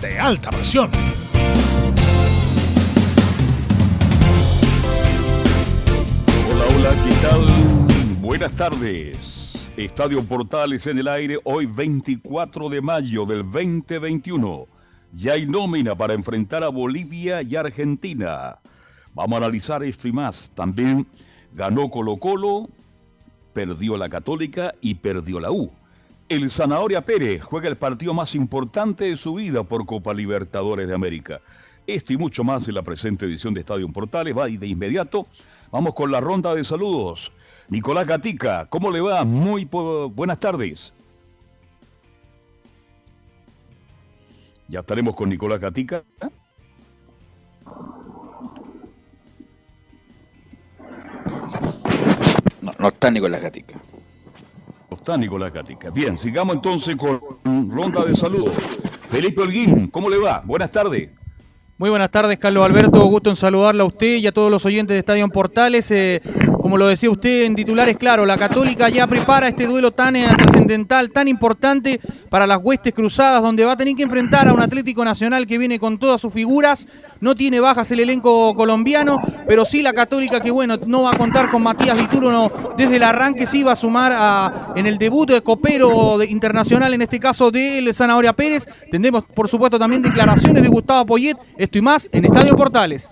de alta presión. Hola, hola, ¿qué tal? Buenas tardes. Estadio Portales en el aire hoy 24 de mayo del 2021. Ya hay nómina para enfrentar a Bolivia y Argentina. Vamos a analizar esto y más. También ganó Colo Colo, perdió la Católica y perdió la U. El Zanahoria Pérez juega el partido más importante de su vida por Copa Libertadores de América. Esto y mucho más en la presente edición de Estadio Portales. Va y de inmediato. Vamos con la ronda de saludos. Nicolás Gatica, ¿cómo le va? Muy buenas tardes. Ya estaremos con Nicolás Gatica. No, no está Nicolás Gatica. Está Nicolás Gatica. Bien, sigamos entonces con ronda de saludos. Felipe Holguín, ¿cómo le va? Buenas tardes. Muy buenas tardes, Carlos Alberto. Gusto en saludarle a usted y a todos los oyentes de Estadio Portales. Eh, como lo decía usted en titulares, claro, la Católica ya prepara este duelo tan eh, trascendental, tan importante para las huestes cruzadas, donde va a tener que enfrentar a un Atlético Nacional que viene con todas sus figuras. No tiene bajas el elenco colombiano, pero sí la Católica que, bueno, no va a contar con Matías Vituro desde el arranque, sí va a sumar a, en el debut de Copero internacional, en este caso de Zanahoria Pérez. Tendremos, por supuesto, también declaraciones de Gustavo Poyet, esto y más en Estadio Portales.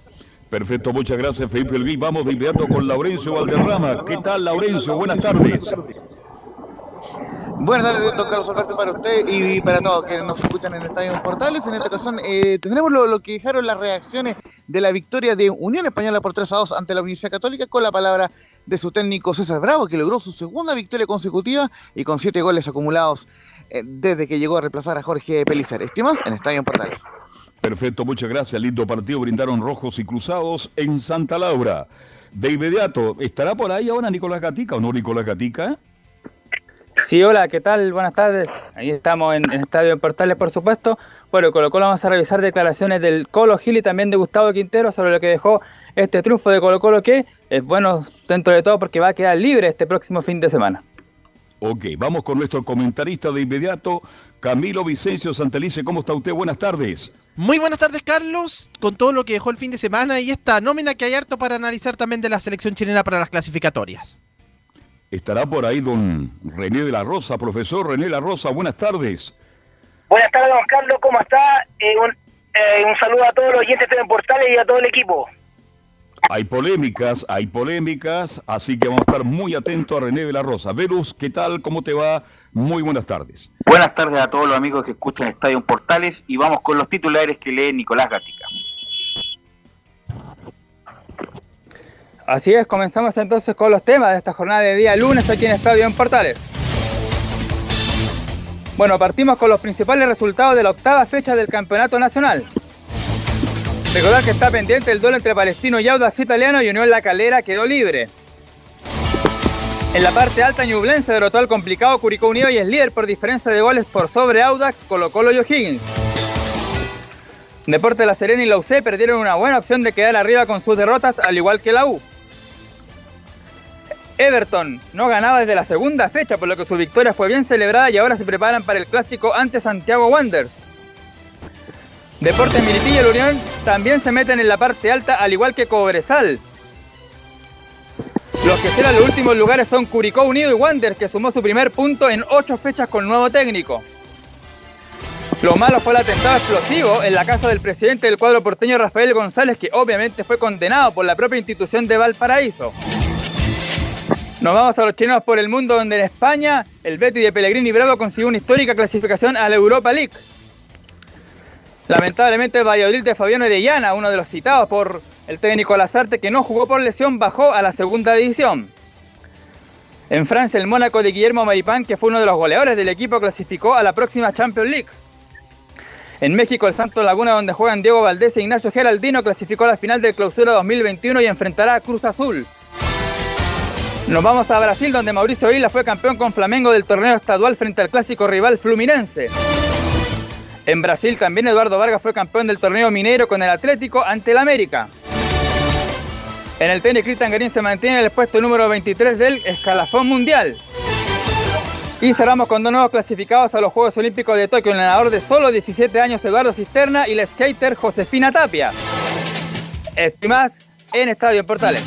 Perfecto, muchas gracias Felipe Elguí. Vamos de inmediato con Laurencio Valderrama. ¿Qué tal, Laurencio? Buenas tardes. Buenas tardes, doctor Carlos Alberto, para usted y para todos que nos escuchan en Estadio Portales. En esta ocasión eh, tendremos lo, que dejaron las reacciones de la victoria de Unión Española por 3 a 2 ante la Universidad Católica con la palabra de su técnico César Bravo, que logró su segunda victoria consecutiva y con 7 goles acumulados eh, desde que llegó a reemplazar a Jorge Pelizar. Estimas en Estadio Portales. Perfecto, muchas gracias. Lindo partido brindaron rojos y cruzados en Santa Laura. De inmediato, ¿estará por ahí ahora Nicolás Gatica o no Nicolás Gatica? Sí, hola, ¿qué tal? Buenas tardes. Ahí estamos en, el Estadio de Portales, por supuesto. Bueno, Colo Colo vamos a revisar declaraciones del Colo Gil y también de Gustavo Quintero sobre lo que dejó este triunfo de Colo Colo que es bueno dentro de todo porque va a quedar libre este próximo fin de semana. Ok, vamos con nuestro comentarista de inmediato, Camilo Vicencio Santelice. ¿Cómo está usted? Buenas tardes. Muy buenas tardes, Carlos. Con todo lo que dejó el fin de semana y esta nómina que hay harto para analizar también de la selección chilena para las clasificatorias. Estará por ahí don René de la Rosa. Profesor René de la Rosa, buenas tardes. Buenas tardes, don Carlos. ¿Cómo está? Eh, eh, un, saludo a todos los oyentes de Portales y a todo el equipo. Hay polémicas, hay polémicas, así que vamos a estar muy atentos a René de la Rosa. Velus, ¿qué tal? ¿Cómo te va? Muy buenas tardes. Buenas tardes a todos los amigos que escuchan Estadio Portales y vamos con los titulares que lee Nicolás Gatica. Así es, comenzamos entonces con los temas de esta jornada de día lunes aquí en Estadio en Portales. Bueno, partimos con los principales resultados de la octava fecha del Campeonato Nacional. Recordar que está pendiente el duelo entre Palestino y Audax Italiano y Unión La Calera quedó libre. En la parte alta, Ñublense derrotó al complicado Curicó Unido y es líder por diferencia de goles por sobre Audax, Colo Colo y O'Higgins. Deporte La Serena y la UC perdieron una buena opción de quedar arriba con sus derrotas, al igual que la U. Everton no ganaba desde la segunda fecha, por lo que su victoria fue bien celebrada y ahora se preparan para el clásico ante Santiago Wanderers. Deportes Militilla y el Unión también se meten en la parte alta, al igual que Cobresal, los que serán los últimos lugares son Curicó Unido y Wander, que sumó su primer punto en ocho fechas con nuevo técnico. Lo malo fue el atentado explosivo en la casa del presidente del cuadro porteño Rafael González, que obviamente fue condenado por la propia institución de Valparaíso. Nos vamos a los chilenos por el mundo, donde en España el Betty de Pellegrini Bravo consiguió una histórica clasificación a la Europa League. Lamentablemente el Valladolid de Fabiano Orellana, uno de los citados por el técnico Lazarte, que no jugó por lesión, bajó a la segunda división. En Francia, el Mónaco de Guillermo Maripán, que fue uno de los goleadores del equipo, clasificó a la próxima Champions League. En México, el Santo Laguna, donde juegan Diego Valdés e Ignacio Geraldino, clasificó a la final del Clausura 2021 y enfrentará a Cruz Azul. Nos vamos a Brasil, donde Mauricio Isla fue campeón con Flamengo del torneo estadual frente al clásico rival Fluminense. En Brasil también Eduardo Vargas fue campeón del torneo minero con el Atlético ante el América. En el tenis, Cristian Garín se mantiene en el puesto número 23 del escalafón mundial. Y cerramos con dos nuevos clasificados a los Juegos Olímpicos de Tokio, el nadador de solo 17 años Eduardo Cisterna y la skater Josefina Tapia. Esto y más en Estadio Portales.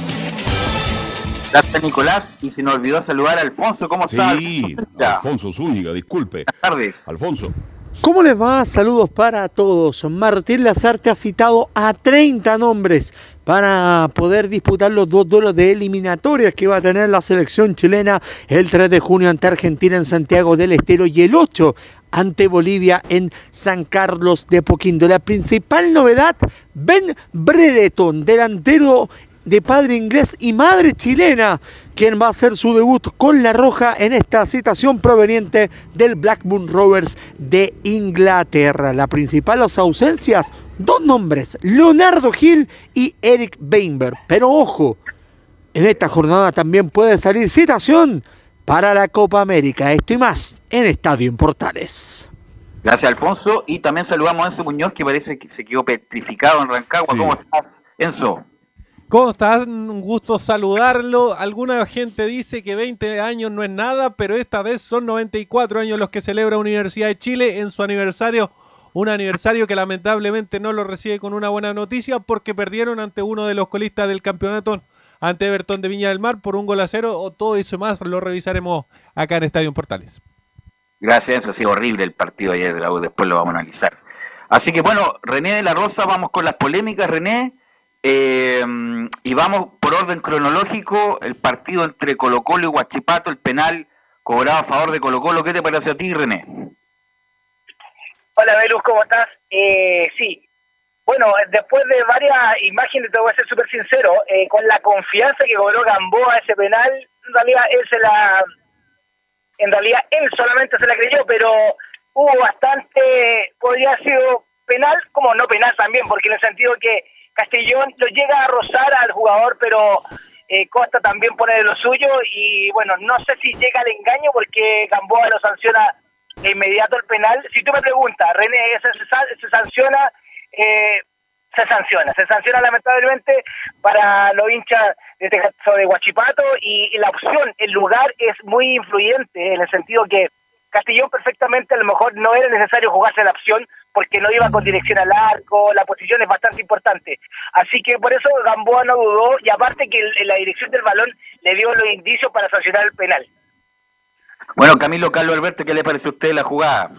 Gracias Nicolás y se nos olvidó saludar a Alfonso, ¿cómo está? Sí, Alfonso Zúñiga, disculpe. Buenas tardes. Alfonso. ¿Cómo les va? Saludos para todos. Martín Lazarte ha citado a 30 nombres para poder disputar los dos duelos de eliminatorias que va a tener la selección chilena el 3 de junio ante Argentina en Santiago del Estero y el 8 ante Bolivia en San Carlos de Poquindo. La principal novedad, Ben Brereton, delantero de padre inglés y madre chilena, quien va a hacer su debut con la roja en esta citación proveniente del Blackburn Rovers de Inglaterra. Las principales ausencias, dos nombres, Leonardo Gil y Eric Weinberg. Pero ojo, en esta jornada también puede salir citación para la Copa América. Esto y más en Estadio en Portales. Gracias, Alfonso. Y también saludamos a Enzo Muñoz, que parece que se quedó petrificado en Rancagua. Sí. ¿Cómo estás, Enzo? ¿Cómo estás? Un gusto saludarlo. Alguna gente dice que 20 años no es nada, pero esta vez son 94 años los que celebra Universidad de Chile en su aniversario. Un aniversario que lamentablemente no lo recibe con una buena noticia porque perdieron ante uno de los colistas del campeonato, ante Everton de Viña del Mar, por un gol a cero. O todo eso más lo revisaremos acá en Estadio Portales. Gracias, Enzo. Ha sido horrible el partido ayer de la U, después lo vamos a analizar. Así que bueno, René de la Rosa, vamos con las polémicas, René. Eh, y vamos por orden cronológico, el partido entre Colo Colo y Huachipato, el penal cobrado a favor de Colo Colo. ¿Qué te parece a ti, René? Hola, Belus, ¿cómo estás? Eh, sí. Bueno, después de varias imágenes, te voy a ser súper sincero, eh, con la confianza que cobró Gamboa ese penal, en realidad él se la... En realidad él solamente se la creyó, pero hubo bastante... Podría haber sido penal, como no penal también, porque en el sentido que Castellón lo llega a rozar al jugador, pero eh, Costa también pone de lo suyo y bueno, no sé si llega al engaño porque Gamboa lo sanciona de inmediato el penal. Si tú me preguntas, René, ¿se, se, sanciona? Eh, se sanciona, se sanciona lamentablemente para los hinchas de este caso de Huachipato y, y la opción, el lugar es muy influyente en el sentido que Castellón perfectamente a lo mejor no era necesario jugarse la opción porque no iba con dirección al arco, la posición es bastante importante. Así que por eso Gamboa no dudó y aparte que la dirección del balón le dio los indicios para sancionar el penal. Bueno, Camilo Carlos Alberto, ¿qué le parece a usted la jugada?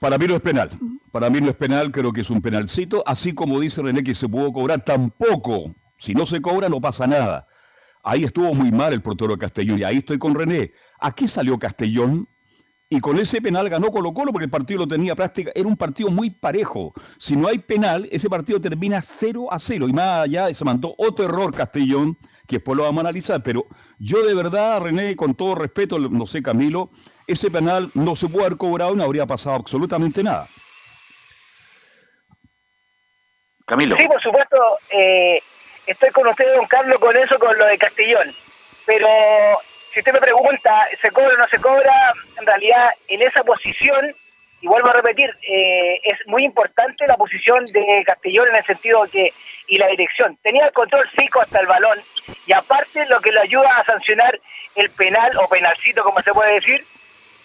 Para mí no es penal. Para mí no es penal, creo que es un penalcito. Así como dice René que se pudo cobrar, tampoco. Si no se cobra, no pasa nada. Ahí estuvo muy mal el portero de Castellón. Y ahí estoy con René. Aquí salió Castellón. Y con ese penal ganó Colo Colo porque el partido lo tenía práctica. Era un partido muy parejo. Si no hay penal, ese partido termina 0 a 0. Y más allá se mandó otro error Castellón, que después lo vamos a analizar. Pero yo de verdad, René, con todo respeto, no sé Camilo, ese penal no se puede haber cobrado y no habría pasado absolutamente nada. Camilo. Sí, por supuesto, eh, estoy con usted, don Carlos, con eso, con lo de Castellón. Pero si usted me pregunta, ¿se cobra o no se cobra? En realidad, en esa posición, y vuelvo a repetir, eh, es muy importante la posición de Castellón en el sentido que, y la dirección. Tenía el control fijo hasta el balón, y aparte lo que le ayuda a sancionar el penal, o penalcito, como se puede decir,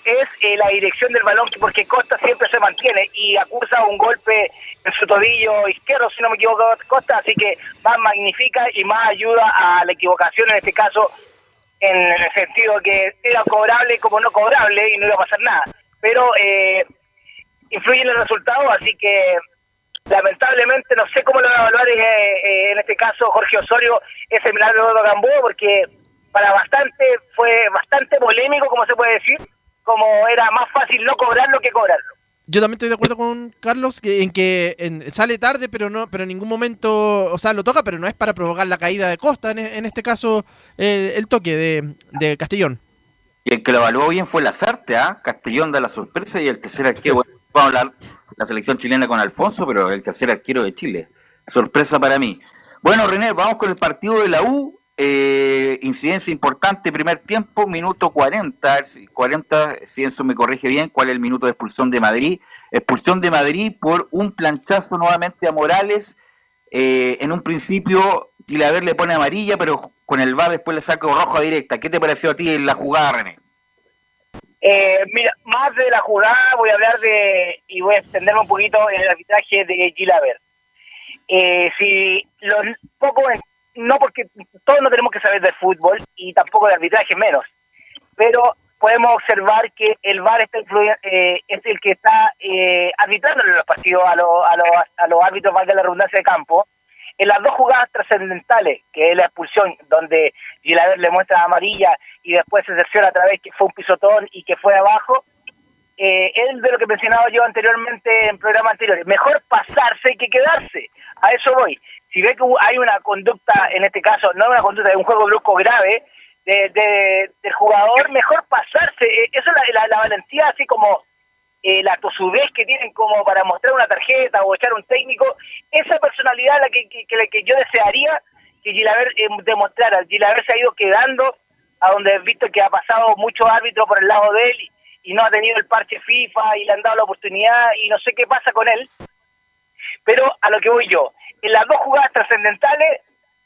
es eh, la dirección del balón, porque Costa siempre se mantiene y acusa un golpe en su tobillo izquierdo, si no me equivoco, Costa, así que más magnifica y más ayuda a la equivocación, en este caso, en el sentido que era cobrable como no cobrable y no iba a pasar nada. Pero eh, influye en el resultado, así que lamentablemente no sé cómo lo va a evaluar eh, eh, en este caso Jorge Osorio ese milagro de Gambó, porque para bastante fue bastante polémico, como se puede decir, como era más fácil no cobrarlo que cobrarlo. Yo también estoy de acuerdo con Carlos en que sale tarde, pero no, pero en ningún momento, o sea, lo toca, pero no es para provocar la caída de Costa, en, en este caso, el, toque de, de Castellón. Y el que lo evaluó bien fue Lazarte, ¿ah? Castellón da la sorpresa y el tercer arquero, bueno, vamos a hablar la selección chilena con Alfonso, pero el tercer arquero de Chile. Sorpresa para mí. Bueno, René, vamos con el partido de la U. Eh, incidencia importante, primer tiempo, minuto 40. a ver si- 40, si eso me corrige bien, cuál es el minuto de expulsión de Madrid. Expulsión de Madrid por un planchazo nuevamente a Morales. Eh, en un principio, Gilaver le pone amarilla, pero con el VAR después le saca roja directa. ¿Qué te pareció a ti en la jugada, René? Eh, mira, más de la jugada voy a hablar de, y voy a extenderme un poquito en el arbitraje de Gilaver. Eh, si los poco, no porque todos no tenemos que saber de fútbol y tampoco de arbitraje menos, pero podemos observar que el VAR está eh, es el que está eh, arbitrando los partidos a, los a, los a los árbitros, la redundancia de campo, en las dos jugadas trascendentales, que es la expulsión, donde Gilaver le muestra amarilla y después se cerciora otra vez que fue un pisotón y que fue abajo, eh, es de lo que mencionaba yo anteriormente en programas anteriores. Mejor pasarse que quedarse. A eso voy. Si ve que hay una conducta, en este caso, no una conducta de un juego brusco grave de, de- del jugador, mejor pasarse. Eh, Eso es la valentía, así como eh, la tosudez que tienen como para mostrar una tarjeta o echar un técnico. Esa personalidad la que, que, que, la que yo desearía que Gilaver eh, demostrara. Gilaver se ha ido quedando a donde he visto que ha pasado muchos árbitros por el lado de él y, no ha tenido el parche FIFA y le han dado la oportunidad y no sé qué pasa con él. Pero a lo que voy yo, en las dos jugadas trascendentales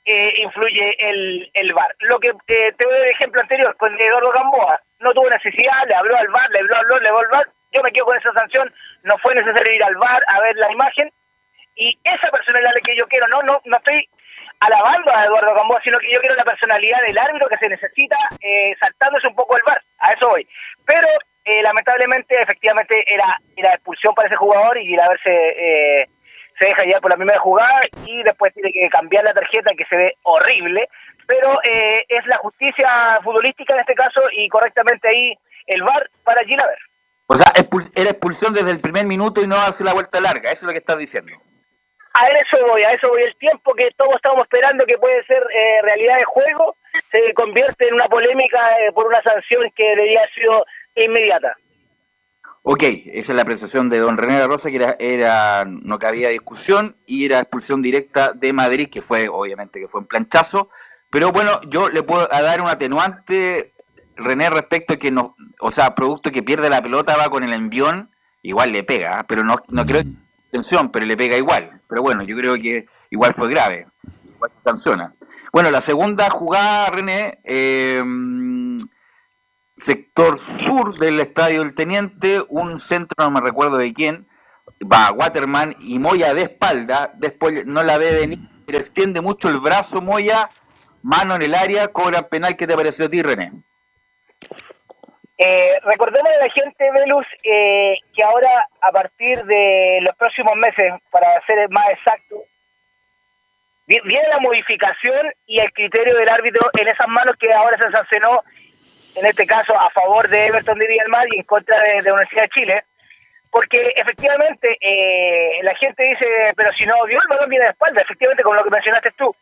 eh, influye el, el VAR. Lo que eh, te doy el ejemplo anterior con Eduardo Gamboa, no tuvo necesidad, le habló al VAR, le habló, habló, le habló al VAR, yo me quedo con esa sanción, no fue necesario ir al VAR a ver la imagen, y esa personalidad que yo quiero, no, no, no estoy alabando a Eduardo Gamboa, sino que yo quiero la personalidad del árbitro que se necesita, eh, saltándose un poco el VAR, a eso voy. Pero eh, lamentablemente, efectivamente, era, era expulsión para ese jugador y el haberse eh, se deja llevar por la primera jugada y después tiene que cambiar la tarjeta que se ve horrible, pero eh, es la justicia futbolística en este caso y correctamente ahí el VAR para Gilaver. O sea, expul- era expulsión desde el primer minuto y no hace la vuelta larga. Eso es lo que estás diciendo. A eso voy, a eso voy. El tiempo que todos estamos esperando que puede ser eh, realidad de juego se convierte en una polémica eh, por una sanción que debería haber sido inmediata. Ok, esa es la apreciación de don René de la Rosa, que era, era no cabía discusión y era expulsión directa de Madrid, que fue, obviamente, que fue un planchazo. Pero bueno, yo le puedo dar un atenuante, René, respecto a que no, o sea, producto que pierde la pelota va con el envión, igual le pega, ¿ah? pero no, no creo que atención, pero le pega igual. Pero bueno, yo creo que igual fue grave, igual se sanciona. Bueno, la segunda jugada, René, eh, sector sur del estadio del Teniente, un centro, no me recuerdo de quién, va Waterman y Moya de espalda, después no la ve venir, pero extiende mucho el brazo Moya, mano en el área, cobra penal, ¿qué te pareció a ti, René? Eh, recordemos a la gente, Velus, eh, que ahora, a partir de los próximos meses, para ser más exacto, vi- viene la modificación y el criterio del árbitro en esas manos que ahora se sancionó, en este caso a favor de Everton de Villalmar y en contra de, de Universidad de Chile, porque efectivamente eh, la gente dice, pero si no vio el balón viene de espalda, efectivamente, como lo que mencionaste tú,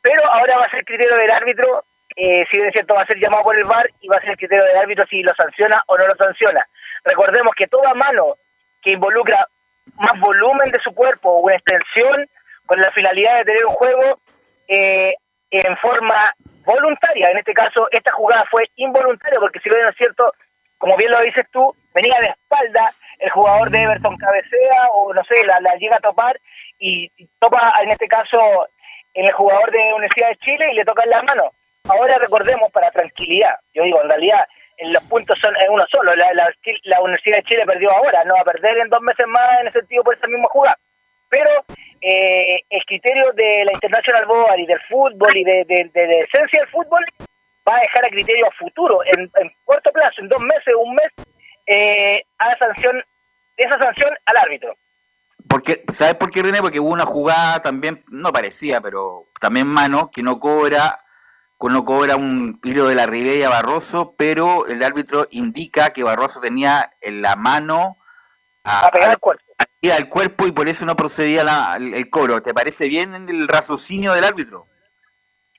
pero ahora va a ser criterio del árbitro, eh, si bien es cierto va a ser llamado por el VAR y va a ser el criterio del árbitro si lo sanciona o no lo sanciona. Recordemos que toda mano que involucra más volumen de su cuerpo o una extensión con la finalidad de tener un juego eh, en forma voluntaria, en este caso esta jugada fue involuntaria porque si bien es cierto, como bien lo dices tú, venía de espalda, el jugador de Everton cabecea o no sé, la, la llega a topar y, topa en este caso en el jugador de Universidad de Chile y le toca en la mano. Ahora recordemos para tranquilidad, yo digo, en realidad en los puntos son en uno solo, la, la, la Universidad de Chile perdió ahora, no va a perder en dos meses más en ese sentido por esa misma jugada. Pero eh, el criterio de la International Board y del fútbol y de, de, de, de esencia del fútbol va a dejar a criterio a futuro, en, en corto plazo, en dos meses, un mes, eh, a la sanción esa sanción al árbitro. Porque, ¿Sabes por qué, René? Porque hubo una jugada también, no parecía, pero también mano, que no cobra, no cobra un tiro de la Ribera a Barroso, pero el árbitro indica que Barroso tenía en la mano a, A pegar al cuerpo. a- al cuerpo y por eso no procedía la- el, cobro. ¿Te parece bien el raciocinio del árbitro?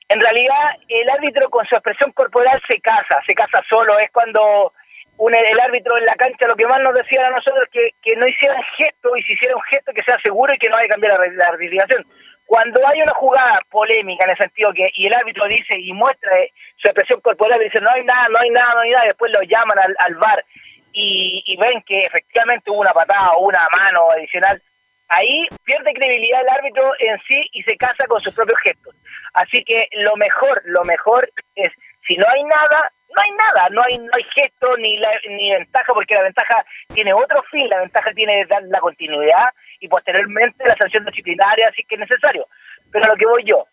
En realidad, el árbitro con su expresión corporal se casa, se casa solo. Es cuando un, el árbitro en la cancha lo que más nos decía a nosotros que, que no hicieran gesto y si hiciera un gesto que sea seguro y que no haya que cambiar la, la. Cuando hay una jugada polémica en el sentido que y el árbitro dice y muestra eh, su expresión corporal y dice no hay nada, no hay nada, no hay nada, después lo llaman al, al VAR y, y ven que efectivamente hubo una patada o una mano adicional, ahí pierde credibilidad el árbitro en sí y se casa con sus propios gestos. Así que lo mejor, lo mejor es, si no hay nada, no hay nada, no hay, no hay gesto ni, la, ni ventaja, porque la ventaja tiene otro fin, la ventaja tiene dar la continuidad y posteriormente la sanción disciplinaria si que es necesario. Pero lo que voy yo,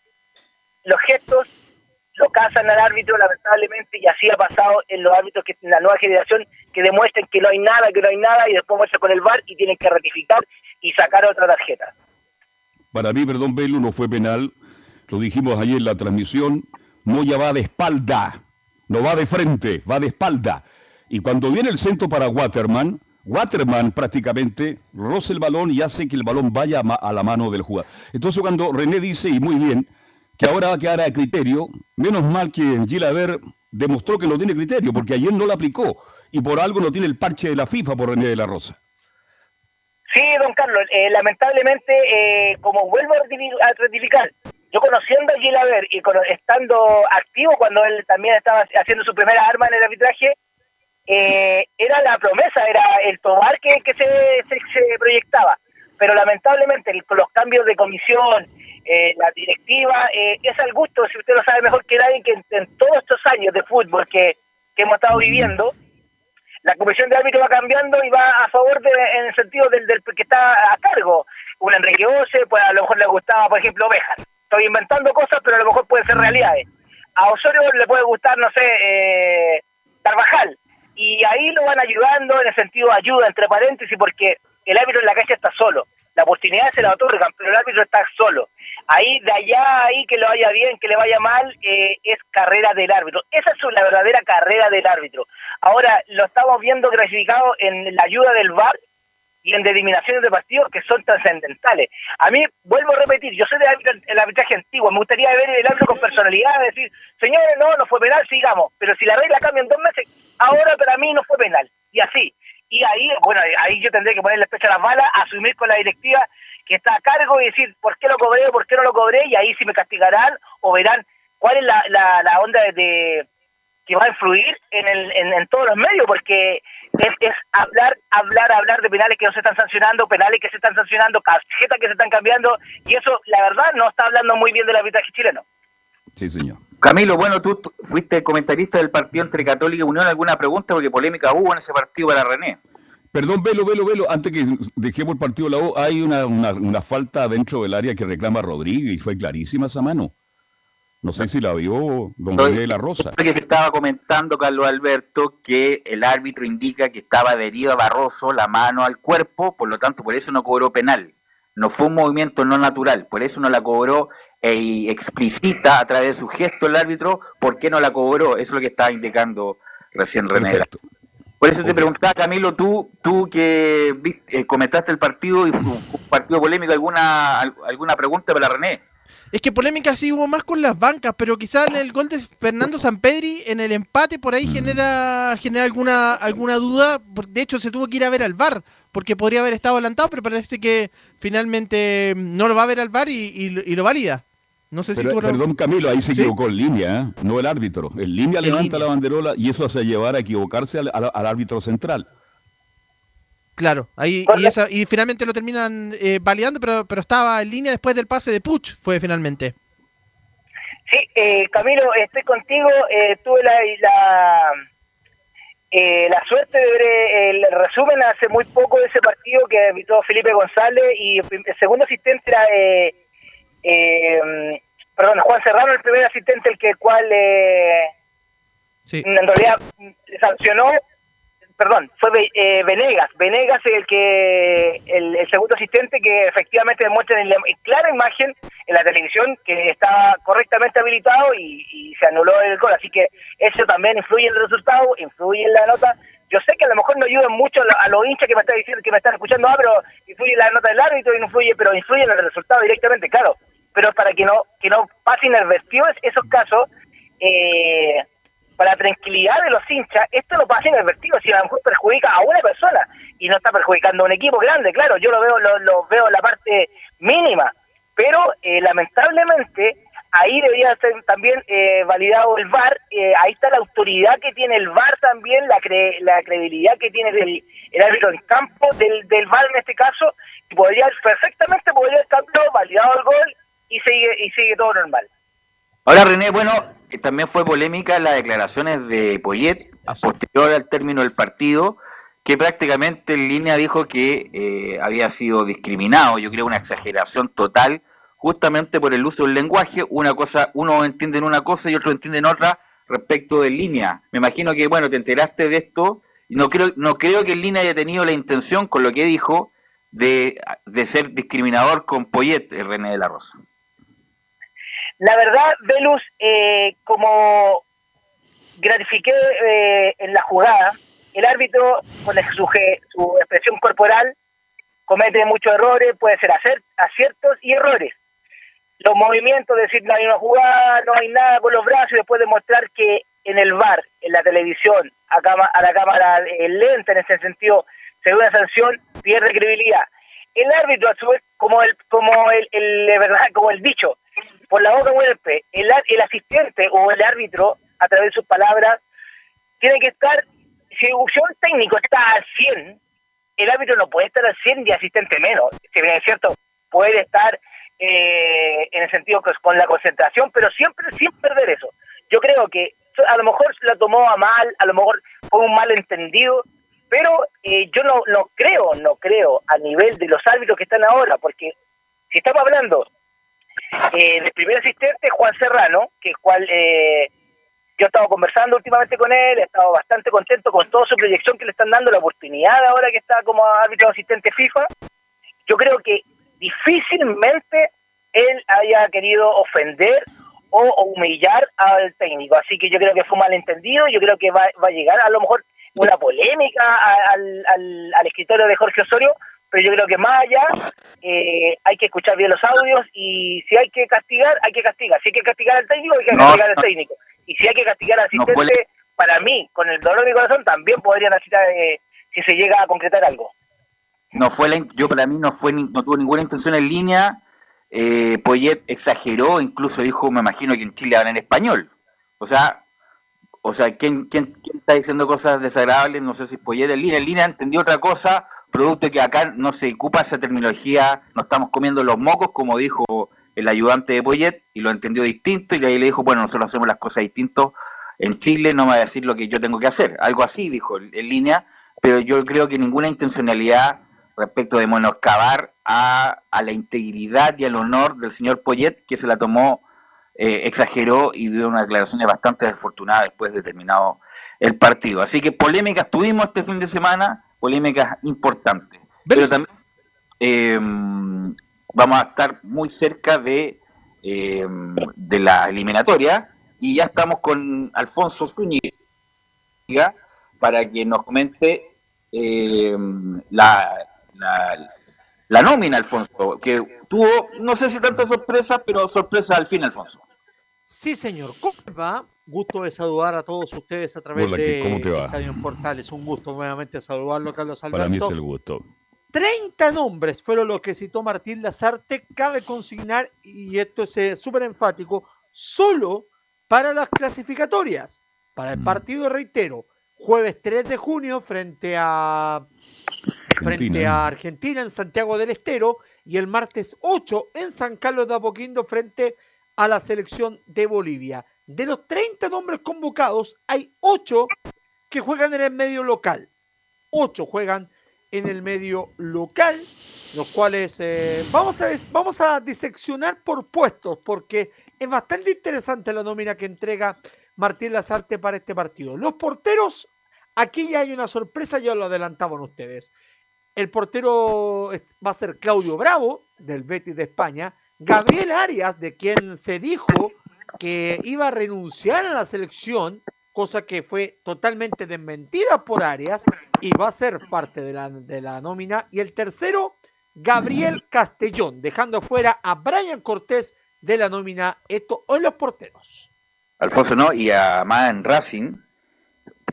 los gestos lo casan al árbitro lamentablemente y así ha pasado en los árbitros que en la nueva generación que demuestren que no hay nada, que no hay nada y después muestran con el VAR y tienen que ratificar y sacar otra tarjeta. Para mí, perdón, Belu, no fue penal. Lo dijimos ayer en la transmisión. Moya va de espalda. No va de frente, va de espalda. Y cuando viene el centro para Waterman, Waterman prácticamente roza el balón y hace que el balón vaya a la mano del jugador. Entonces cuando René dice, y muy bien, que ahora va a quedar a criterio, menos mal que Gilaver demostró que no tiene criterio, porque ayer no lo aplicó. Y por algo no tiene el parche de la FIFA por René de la Rosa. Sí, don Carlos, eh, lamentablemente, eh, como vuelvo a rectificar, yo conociendo a Gilaver y estando activo cuando él también estaba haciendo su primera arma en el arbitraje, eh, era la promesa, era el tomar que, se, proyectaba. Pero lamentablemente, el- los cambios de comisión, eh, es al gusto, si usted lo sabe mejor que nadie, que en, todos estos años de fútbol que, que hemos estado viviendo, la comisión de árbitro va cambiando y va a favor de, en el sentido del, del que está a cargo. Un Enrique Ose, pues a lo mejor le gustaba, por ejemplo, Ovejas. Estoy inventando cosas, pero a lo mejor pueden ser realidades. A Osorio le puede gustar, no sé, eh. Y ahí lo van ayudando en el sentido de ayuda, entre paréntesis, porque el árbitro en la calle está solo. La oportunidad se la otorgan, pero el árbitro está solo. Ahí, de allá, ahí, que le vaya bien, que le vaya mal, eh, es carrera del árbitro. Esa es la verdadera carrera del árbitro. Ahora, lo estamos viendo clasificado en la ayuda del VAR y en determinaciones de partidos que son trascendentales. A mí, vuelvo a repetir, yo soy del el arbitraje antiguo, me gustaría ver el árbitro con personalidad, decir, señores, no, no fue penal, sigamos, pero si la regla cambia en dos meses, ahora para mí no fue penal, y así. Y ahí, bueno, ahí yo tendré que ponerle pecho a las balas, asumir con la directiva que está a cargo y decir, ¿por qué lo cobré, por qué no lo cobré? Y ahí sí me castigarán o verán cuál es la, la, la onda de, de- que va a influir en, el, en, en todos los medios, porque es, es hablar, hablar, hablar de penales que no se están sancionando, penales que se están sancionando, tarjetas que se están cambiando, y eso, la verdad, no está hablando muy bien del arbitraje chileno. Sí, señor. Camilo, bueno, tú tú fuiste comentarista del partido entre Católica y Unión. ¿Alguna pregunta? Porque polémica hubo en ese partido para René. Perdón, velo, velo, velo. Antes que dejemos el partido de la U, hay una, una, una falta dentro del área que reclama Rodríguez y fue clarísima esa mano. No sé si la vio don René de la Rosa. Porque te estaba comentando, Carlos Alberto, que el árbitro indica que estaba adherido a Barroso la mano al cuerpo, por lo tanto, por eso no cobró penal. No fue un movimiento no natural, por eso no la cobró e y explicita a través de su gesto el árbitro por qué no la cobró. Eso es lo que estaba indicando recién René. Perfecto. Por eso te preguntaba, Camilo, tú, tú que viste- eh, comentaste el partido y fue un un partido polémico, ¿alguna, al- alguna pregunta para René? Es que polémica sí hubo más con las bancas, pero quizá en el gol de Fernando Sampedri, en el empate, por ahí genera, genera alguna, alguna duda. De hecho, se tuvo que ir a ver al VAR, porque podría haber estado adelantado, pero parece que finalmente no lo va a ver al VAR y, y y lo valida. No sé si Pero, tú perdón, Camilo, ahí se Sí. equivocó en línea, ¿eh? no el árbitro. En línea levanta línea. la banderola y eso hace llevar a equivocarse al, al- al árbitro central. Claro, ahí, y, esa, y finalmente lo terminan eh, validando, pero, pero estaba en línea después del pase de Puch, fue finalmente. Sí, eh, Camilo, estoy contigo. Eh, tuve la, la, eh, la suerte de ver eh, el resumen hace muy poco de ese partido que invitó Felipe González y el el segundo asistente era, eh, perdón, Juan Serrano, el primer asistente, el que cual eh, Sí. en realidad sancionó perdón, fue eh, Venegas. Venegas el que el, el segundo asistente que efectivamente demuestra en, la, en clara imagen en la televisión que estaba correctamente habilitado y, y se anuló el gol. Así que eso también influye en el resultado, influye en la nota. Yo sé que a lo mejor no ayudan mucho a lo- a los hinchas que me están diciendo, que me están escuchando, ah, pero influye la nota del árbitro y no influye, pero influye en el resultado directamente, claro. Pero para que no que no pasen inadvertidos esos casos, eh, para tranquilidad de los hinchas, esto no pasa inadvertido, si a lo mejor perjudica a una persona y no está perjudicando a un equipo grande, claro, yo lo veo lo, lo veo la parte mínima, pero eh, lamentablemente ahí debería ser también eh, validado el VAR, eh, ahí está la autoridad que tiene el VAR también, la, cre- la credibilidad que tiene el, el árbitro en campo del, del VAR en este caso, y podría perfectamente podría estar validado el gol y sigue y sigue todo normal. Ahora, René, bueno, eh, también fue polémica las declaraciones de Poyet a posterior al término del partido, que prácticamente en línea dijo que eh, había sido discriminado. Yo creo una exageración total, justamente por el uso del lenguaje. Una cosa, uno entiende en una cosa y otro entiende en otra respecto de línea. Me imagino que, bueno, te enteraste de esto. y No creo, no creo que en línea haya tenido la intención, con lo que dijo, de, de ser discriminador con Poyet, eh, René de la Rosa. La verdad, Velus, eh, como gratifiqué eh, en la jugada, el árbitro, con el- su, su expresión corporal, comete muchos errores, puede ser aciertos y errores. Los movimientos, decir no hay una jugada, no hay nada con los brazos, y después demostrar que en el bar, en la televisión, a, a la cámara eh, lenta en ese sentido, se ve una sanción, pierde credibilidad. El árbitro, a su vez, como el, como el, el- verdad, como el dicho, por la boca muere el. El, asistente o el árbitro, a través de sus palabras, tiene que estar, si un técnico está al 100, el árbitro no puede estar al 100 y asistente menos. Si bien es cierto, puede estar eh, en el sentido que con la concentración, pero siempre sin perder eso. Yo creo que a lo mejor la tomó a mal, a lo mejor fue un malentendido, pero eh, yo no, no creo, no creo a nivel de los árbitros que están ahora, porque si estamos hablando eh, del primer asistente, Juan Serrano, que cual eh, yo he estado conversando últimamente con él, he estado bastante contento con toda su proyección que le están dando, la oportunidad ahora que está como árbitro asistente FIFA. Yo creo que difícilmente él haya querido ofender o, humillar al técnico. Así que yo creo que fue un malentendido, yo creo que va, va a llegar a lo mejor una polémica al, al, al escritorio de Jorge Osorio, pero yo creo que más allá eh, hay que escuchar bien los audios y si hay que castigar, hay que castigar. Si hay que castigar al técnico, hay que No, castigar al técnico. Y si hay que castigar al No asistente, para mí, con el dolor de corazón, también podrían necesitar eh, si se llega a concretar algo. no fue la, yo para mí no fue no tuvo ninguna intención en línea eh, Poyet exageró incluso dijo me imagino que en Chile hablan en español o sea o sea ¿quién, quién, quién está diciendo cosas desagradables no sé si Poyet en línea en línea entendió otra cosa producto que acá no se ocupa esa terminología no estamos comiendo los mocos como dijo el ayudante de Poyet y lo entendió distinto y ahí le dijo bueno nosotros hacemos las cosas distintos en Chile no me va a decir lo que yo tengo que hacer algo así dijo en línea pero yo creo que ninguna intencionalidad respecto de menoscabar a, a la integridad y al honor del señor Poyet, que se la tomó, eh, exageró y dio unas declaraciones bastante desafortunadas después de terminado el partido. Así que polémicas tuvimos este fin de semana, polémicas importantes. Pero también eh, vamos a estar muy cerca de, eh, de la eliminatoria y ya estamos con Alfonso Zúñiga para que nos comente eh, la, la, la nómina, Alfonso, que tuvo, no sé si tanta sorpresa, pero sorpresa al fin, Alfonso. Sí, señor. ¿Cómo va? Gusto de saludar a todos ustedes a través Hola, de. Estadio Portales. Un gusto nuevamente saludarlo, Carlos Alberto. Para mí es el gusto. 30 nombres fueron los que citó Martín Lazarte. Cabe consignar, y esto es eh, súper enfático, solo para las clasificatorias. Para el partido, reitero, jueves 3 de junio frente a, frente a Argentina en Santiago del Estero y el martes 8 en San Carlos de Apoquindo frente a la selección de Bolivia. De los 30 nombres convocados, hay 8 que juegan en el medio local. 8 juegan en el medio local, los cuales eh, vamos, a, vamos a diseccionar por puestos, porque es bastante interesante la nómina que entrega Martín Lazarte para este partido. Los porteros, Aquí ya hay una sorpresa, ya lo adelantaban ustedes. El portero va a ser Claudio Bravo, del Betis de España. Gabriel Arias, de quien se dijo que iba a renunciar a la selección, cosa que fue totalmente desmentida por Arias, y va a ser parte de la, de la nómina. Y el tercero, Gabriel Castellón, dejando fuera a Brian Cortés de la nómina. Esto en los porteros. Alfonso no, y además en Racing,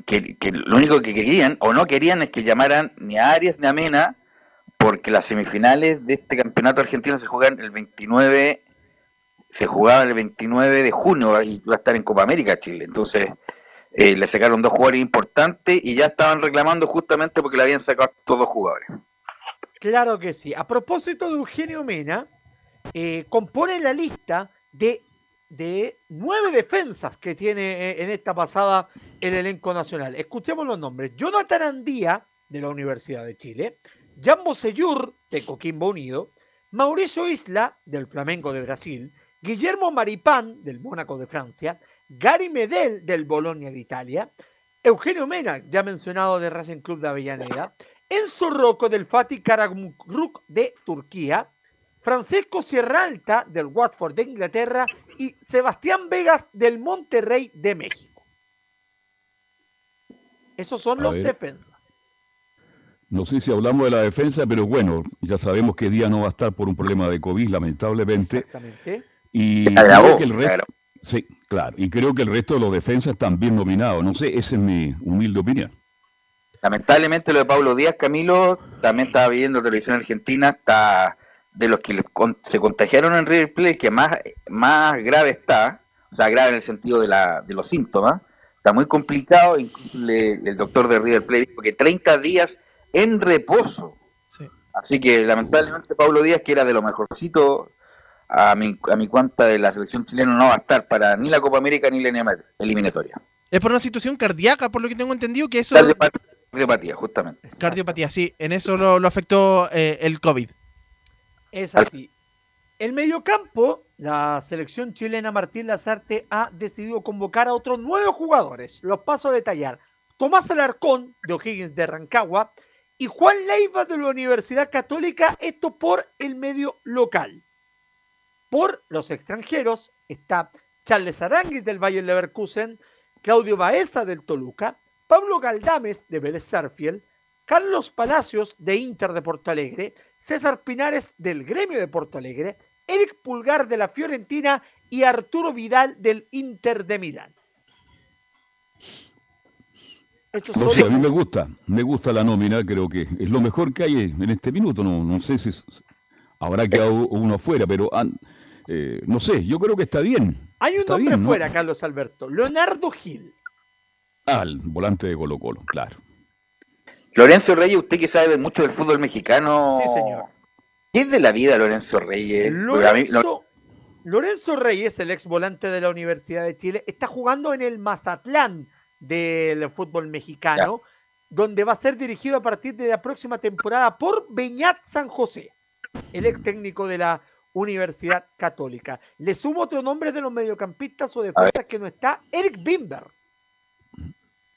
que, que lo único que querían o no querían es que llamaran ni a Arias ni a Mena, porque las semifinales de este campeonato argentino se juegan el 29, se jugaban el 29 de junio y va a estar en Copa América Chile. Entonces eh, le sacaron dos jugadores importantes y ya estaban reclamando justamente porque le habían sacado a estos dos jugadores. Claro que sí. A propósito de Eugenio Mena, eh, compone la lista de, de nueve defensas que tiene eh, en esta pasada el elenco nacional. Escuchemos los nombres. Jonathan Andía, de la Universidad de Chile. Jambo Seyur, de Coquimbo Unido. Mauricio Isla, del Flamengo de Brasil. Guillermo Maripán, del Mónaco de Francia. Gary Medel, del Bolonia de Italia. Eugenio Mena, ya mencionado de Racing Club de Avellaneda. Enzo Rocco del Fatih Karagümrük de Turquía, Francisco Sierralta del Watford de Inglaterra y Sebastián Vegas del Monterrey de México. Esos son A los ver. defensas. No sé si hablamos de la defensa, pero bueno, ya sabemos que Día no va a estar por un problema de COVID, lamentablemente. Exactamente. Y creo que el resto, sí, claro, y creo que el resto de los defensas están bien nominados. No sé, esa es mi humilde opinión. Lamentablemente lo de Pablo Díaz, Camilo, también estaba viendo televisión argentina, está de los que se contagiaron en River Plate, que más, más grave está, o sea, grave en el sentido de, la, de los síntomas, está muy complicado, incluso le- el doctor de River Plate dijo que 30 días en reposo. Sí. Así que lamentablemente Pablo Díaz, que era de lo mejorcito, a mi, a mi cuenta de la selección chilena no va a estar para ni la Copa América ni la eliminatoria. Es por una situación cardíaca, por lo que tengo entendido, que eso... Cardiopatía, cardiopatía, justamente. Cardiopatía, sí, en eso lo, lo afectó eh, el COVID. Es así. El mediocampo, la selección chilena Martín Lazarte ha decidido convocar a otros nueve jugadores. Los paso a detallar. Tomás Alarcón, de O'Higgins de Rancagua, y Juan Leiva de la Universidad Católica, esto por el medio local. Por los extranjeros está Charles Aranguis del Bayer Leverkusen, Claudio Baeza del Toluca, Pablo Galdames de Vélez Sarfield, Carlos Palacios de Inter de Porto Alegre, César Pinares del Gremio de Porto Alegre, Eric Pulgar de la Fiorentina y Arturo Vidal del Inter de Milán. Esos No son sé, a mí me gusta, me gusta la nómina, creo que es lo mejor que hay en este minuto. No, no sé si habrá quedado uno afuera, pero ah, eh, no sé, yo creo que está bien. Hay un Está nombre bien, ¿no? fuera, Carlos Alberto. Leonardo Gil. Al volante de Colo Colo, claro. Lorenzo Reyes, usted que sabe mucho del fútbol mexicano. Sí, señor. ¿Qué es de la vida Lorenzo Reyes? Lorenzo Reyes, el ex volante de la Universidad de Chile, está jugando en el Mazatlán del fútbol mexicano, donde va a ser dirigido a partir de la próxima temporada por Beñat San José, el ex técnico de la Universidad Católica. Le sumo otro nombre de los mediocampistas o defensas que no está, Eric Bimber.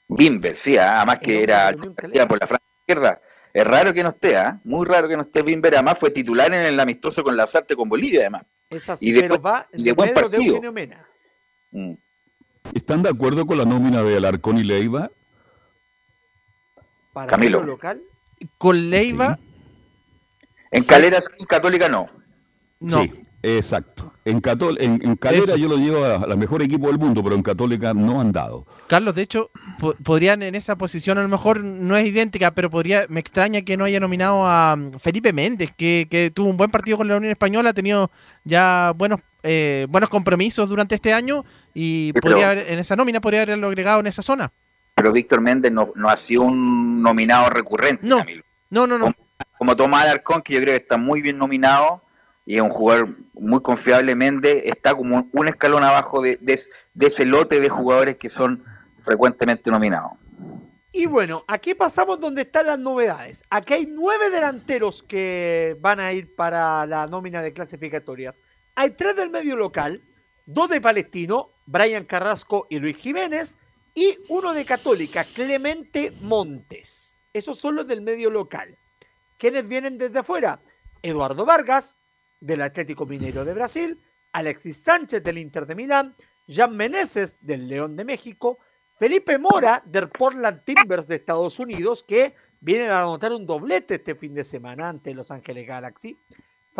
Bimber, sí, ah, además El que era de por la franja izquierda. Es raro que no esté, ¿ah? muy raro que no esté Bimber. Además fue titular en el amistoso con la Sarte con Bolivia, además. Es así, Y de pero va y de buen de partido. Eugenio Mena. Mm. ¿Están de acuerdo con la nómina de Alarcón y Leiva? Para Camilo. local. Con Leiva, En Calera sí, Católica no. no. Sí, exacto. En, Catol en, en Calera Eso. yo lo llevo a la mejor equipo del mundo, pero en Católica no han dado. Carlos, de hecho, po- podrían en esa posición, a lo mejor no es idéntica, pero podría, me extraña que no haya nominado a mm, Felipe Méndez, que, que tuvo un buen partido con la Unión Española, ha tenido ya buenos eh, buenos compromisos durante este año y Pero- podría haber, en esa nómina podría haberlo agregado en esa zona. Pero Víctor Méndez no, no ha sido un nominado recurrente. No. Camilo. No, no, no. Como Tomás Alarcón, que yo creo que está muy bien nominado y es un jugador muy confiable. Méndez está como un escalón abajo de, de, de ese lote de jugadores que son frecuentemente nominados. Y bueno, aquí pasamos donde están las novedades. Aquí hay nueve delanteros que van a ir para la nómina de clasificatorias. Hay tres del medio local, dos de Palestino, Brian Carrasco y Luis Jiménez, Y uno de Católica, Clemente Montes. Esos son los del medio local. ¿Quiénes vienen desde afuera? Eduardo Vargas, del Atlético Mineiro de Brasil, Alexis Sánchez del Inter de Milán, Jan Meneses del León de México, Felipe Mora del Portland Timbers de Estados Unidos, que viene a anotar un doblete este fin de semana ante Los Ángeles Galaxy,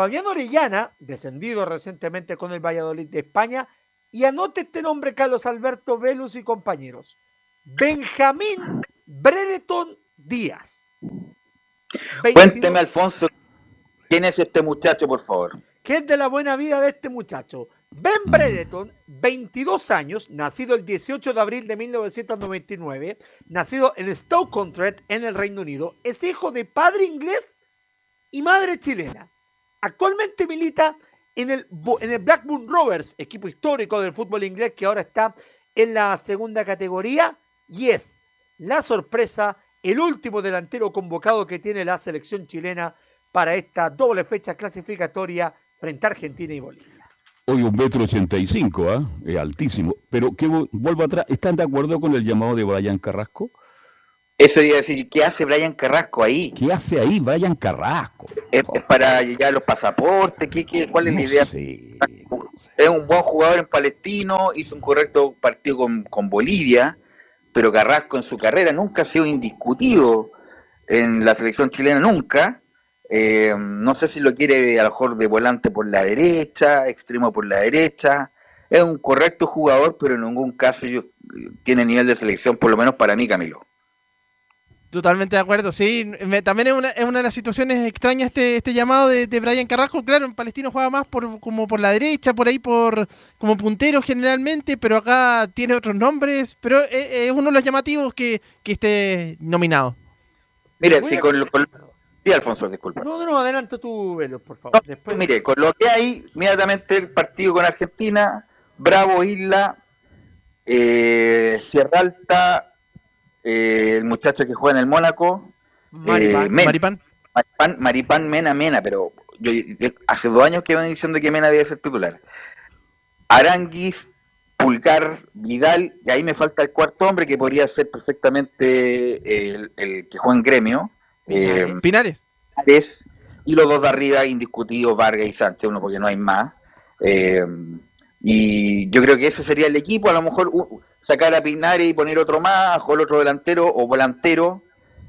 Fabián Orellana, descendido recientemente con el Valladolid de España, y anote este nombre Carlos Alberto Velus y compañeros, Benjamín Brereton Díaz. Cuénteme, Alfonso, quién es este muchacho, por favor. ¿Qué es de la buena vida de este muchacho? Ben Brereton, 22 años, nacido el 18 de abril de 1999, nacido en Stoke-on-Trent, en el Reino Unido, es hijo de padre inglés y madre chilena. Actualmente milita en el, en el Blackburn Rovers, equipo histórico del fútbol inglés que ahora está en la segunda categoría y es la sorpresa, el último delantero convocado que tiene la selección chilena para esta doble fecha clasificatoria frente a Argentina y Bolivia. Hoy un metro ochenta y cinco. Es altísimo. Pero vuelvo atrás, ¿están de acuerdo con el llamado de Brian Carrasco? Eso iba a decir, ¿qué hace Brian Carrasco ahí? ¿Qué hace ahí Brian Carrasco? ¿Es, para llegar los pasaportes? ¿Qué, cuál es la idea? Es un buen jugador en Palestino, hizo un correcto partido con, con, Bolivia, pero Carrasco en su carrera nunca ha sido indiscutido en la selección chilena, nunca. Eh, no sé si lo quiere a lo mejor de volante por la derecha, extremo por la derecha. Es un correcto jugador, pero en ningún caso yo, tiene nivel de selección, por lo menos para mí, Camilo. Totalmente de acuerdo, sí. también es una, es una de las situaciones extrañas este, este llamado de, Brian Carrasco. Claro, en Palestino juega más por, como por la derecha, por ahí por como puntero generalmente, pero acá tiene otros nombres. Pero es, uno de los llamativos que, esté nominado. Mire, si con, Sí, Alfonso, disculpa. No, no, no, adelante tú, Velo, por favor. Después... Mire, con lo que hay, inmediatamente el partido con Argentina, Bravo Isla, eh, Sierra Alta, eh, el muchacho que juega en el Mónaco. Maripán. Eh, Maripán. Maripán. Mena, Mena, pero yo, hace dos años que van diciendo que Mena debe ser titular. Aranguis, Pulgar, Vidal, y ahí me falta el cuarto hombre que podría ser perfectamente el, que juega en gremio. Eh, Pinares. Y los dos de arriba, indiscutidos, Vargas y Sánchez, uno porque no hay más. Eh, y yo creo que ese sería el equipo, a lo mejor sacar a Pinares y poner otro más, o el otro delantero o volantero,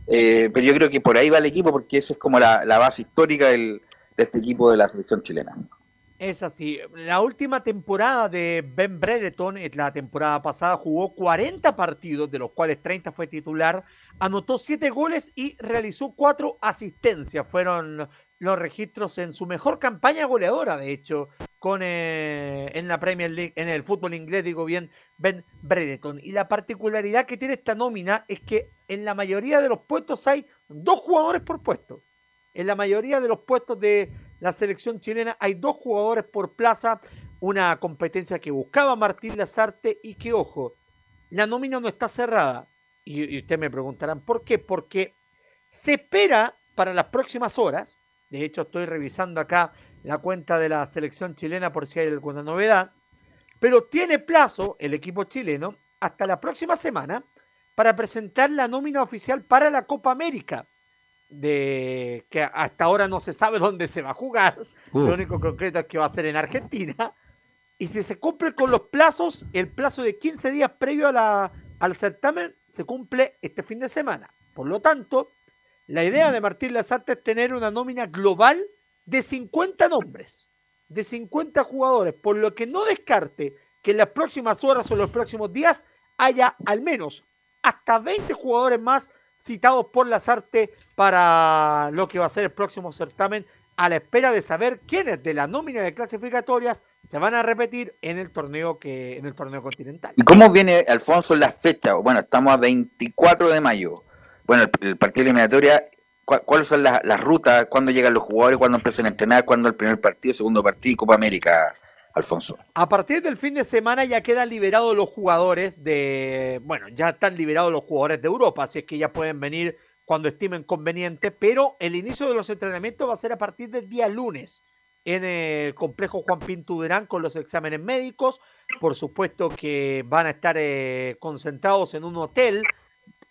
eh, pero yo creo que por ahí va el equipo porque eso es como la, base histórica del, de este equipo de la selección chilena. Es así. La última temporada de Ben Brereton, la temporada pasada, jugó 40 partidos, de los cuales 30 fue titular, anotó 7 goles y realizó 4 asistencias. Fueron los registros en su mejor campaña goleadora, de hecho, con eh, en la Premier League, en el fútbol inglés, digo bien, Ben Bredeton. Y la particularidad que tiene esta nómina es que en la mayoría de los puestos hay dos jugadores por puesto. En la mayoría de los puestos de la selección chilena hay dos jugadores por plaza, una competencia que buscaba Martín Lazarte y que, ojo, la nómina no está cerrada. Y, y ustedes me preguntarán, ¿por qué? Porque se espera para las próximas horas, de hecho, estoy revisando acá la cuenta de la selección chilena por si hay alguna novedad. Pero tiene plazo el equipo chileno hasta la próxima semana para presentar la nómina oficial para la Copa América. De que hasta ahora no se sabe dónde se va a jugar. Lo uh. único concreto es que va a ser en Argentina. Y si se cumple con los plazos, el plazo de 15 días previo a la, al certamen se cumple este fin de semana. Por lo tanto, la idea de Martín Lazarte es tener una nómina global de 50 nombres, de 50 jugadores, por lo que no descarte que en las próximas horas o los próximos días haya al menos hasta 20 jugadores más citados por Lazarte para lo que va a ser el próximo certamen a la espera de saber quiénes de la nómina de clasificatorias se van a repetir en el torneo que en el torneo continental. ¿Y cómo viene Alfonso la fecha? Bueno, estamos a 24 de mayo bueno, el, partido eliminatoria, ¿cuáles son las, rutas? ¿Cuándo llegan los jugadores? ¿Cuándo empiezan a entrenar? ¿Cuándo el primer partido, segundo partido, Copa América? Alfonso. A partir del fin de semana ya quedan liberados los jugadores de, bueno, ya están liberados los jugadores de Europa, así es que ya pueden venir cuando estimen conveniente, pero el inicio de los entrenamientos va a ser a partir del día lunes. en el complejo Juan Pinto Durán con los exámenes médicos. Por supuesto que van a estar eh, concentrados en un hotel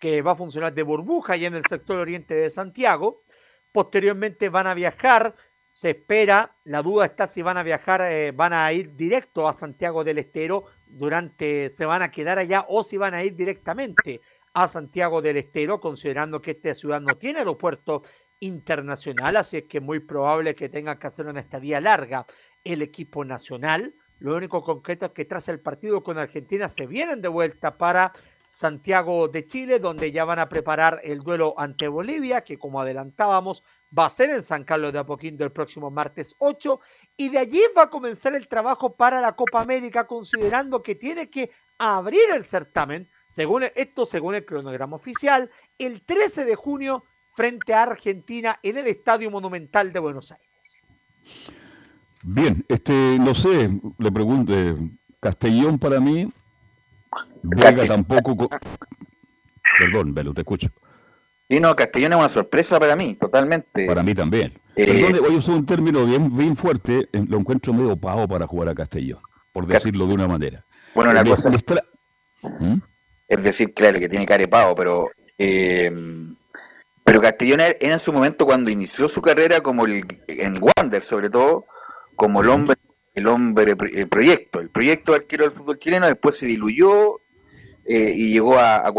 que va a funcionar de burbuja y en el sector oriente de Santiago. Posteriormente van a viajar, se espera, la duda está si van a viajar, eh, van a ir directo a Santiago del Estero, durante, se van a quedar allá o si van a ir directamente a Santiago del Estero, considerando que esta ciudad no tiene aeropuerto internacional, así es que es muy probable que tengan que hacer una estadía larga el equipo nacional. Lo único concreto es que tras el partido con Argentina se vienen de vuelta para Santiago de Chile, donde ya van a preparar el duelo ante Bolivia, que como adelantábamos va a ser en San Carlos de Apoquindo el próximo martes 8, y de allí va a comenzar el trabajo para la Copa América, considerando que tiene que abrir el certamen, según esto según el cronograma oficial, el 13 de junio frente a Argentina en el Estadio Monumental de Buenos Aires. Bien, este, no sé, le pregunto, Castellón para mí, Vega tampoco. Perdón, Velo, te escucho. Sí, no, Castellón es una sorpresa para mí, totalmente. Para mí también. Eh, Perdón, hoy usó un término bien, bien fuerte, eh, lo encuentro medio pago para jugar a Castellón, por decirlo de una manera. Bueno, la cosa es, ¿Mm? es decir, claro, que tiene carepado, pero eh, pero Castellón era en su momento cuando inició su carrera como el, en Wander, sobre todo, como el hombre, el hombre el proyecto, el proyecto arquero del fútbol chileno, después se diluyó eh, y llegó a, a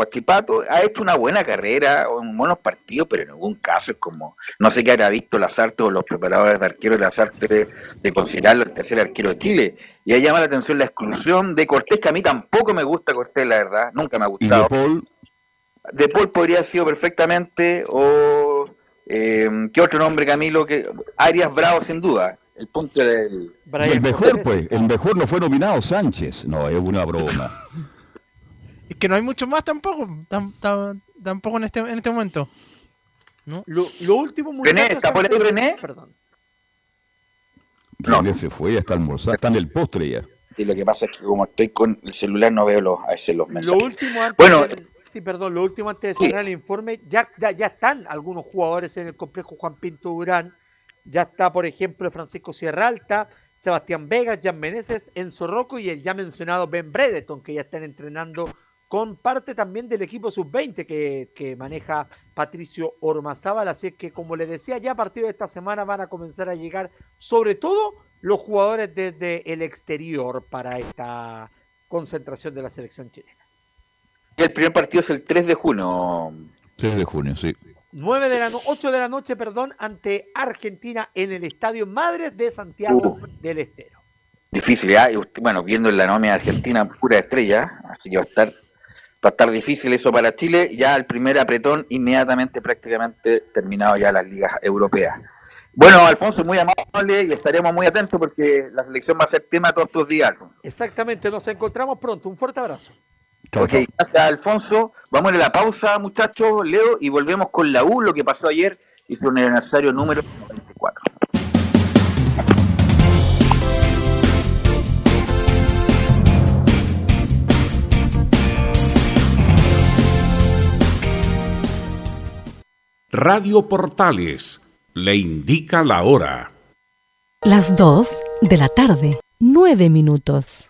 Ha hecho una buena carrera, en buenos partidos, pero en ningún caso es como, no sé qué habrá visto Lazarte o los preparadores de arquero de Lazarte de, de considerarlo el tercer arquero de Chile. Y ahí llama la atención la exclusión de Cortés, que a mí tampoco me gusta Cortés, la verdad, nunca me ha gustado. ¿Y de Paul? De Paul podría haber sido perfectamente, o eh, ¿qué otro nombre, Camilo? que Arias Bravo, sin duda. El punto del... el mejor, pues, el mejor no fue nominado Sánchez. No, es una broma. Es que no hay mucho más tampoco, tampoco en este, en este momento. ¿No? Lo, último René, ¿está por ahí René? Perdón. No. se fue, hasta almorzar, está en el postre ya. Sí, lo que pasa es que como estoy con el celular no veo los, a veces los mensajes. Lo último antes bueno, sí, perdón, lo último antes de cerrar el informe, ya, ya, ya, están algunos jugadores en el complejo Juan Pinto Durán. Ya está, por ejemplo, Francisco Sierra Alta, Sebastián Vega, Jan Meneses, Enzo Rocco y el ya mencionado Ben Brereton, que ya están entrenando con parte también del equipo sub-20 que, maneja Patricio Ormazábal. Así es que, como les decía, ya a partir de esta semana van a comenzar a llegar, sobre todo, los jugadores desde el exterior para esta concentración de la selección chilena. El primer partido es el 3 de junio. 3 de junio, sí. 9 de la 8 de la noche, perdón, ante Argentina en el Estadio Madres de Santiago uh. del Estero. Difícil, ¿eh? bueno, viendo en la nómina argentina pura estrella, así que va a estar va a estar difícil eso para Chile, ya el primer apretón inmediatamente prácticamente terminado ya las ligas europeas. Bueno, Alfonso, muy amable y estaremos muy atentos porque la selección va a ser tema todos estos días, Alfonso. Exactamente, nos encontramos pronto. Un fuerte abrazo. Ok, gracias Alfonso. Vamos a la pausa, muchachos, Leo, y volvemos con la U, lo que pasó ayer y su aniversario número 94. Radio Portales le indica la hora. Las 2 de la tarde, 9 minutos.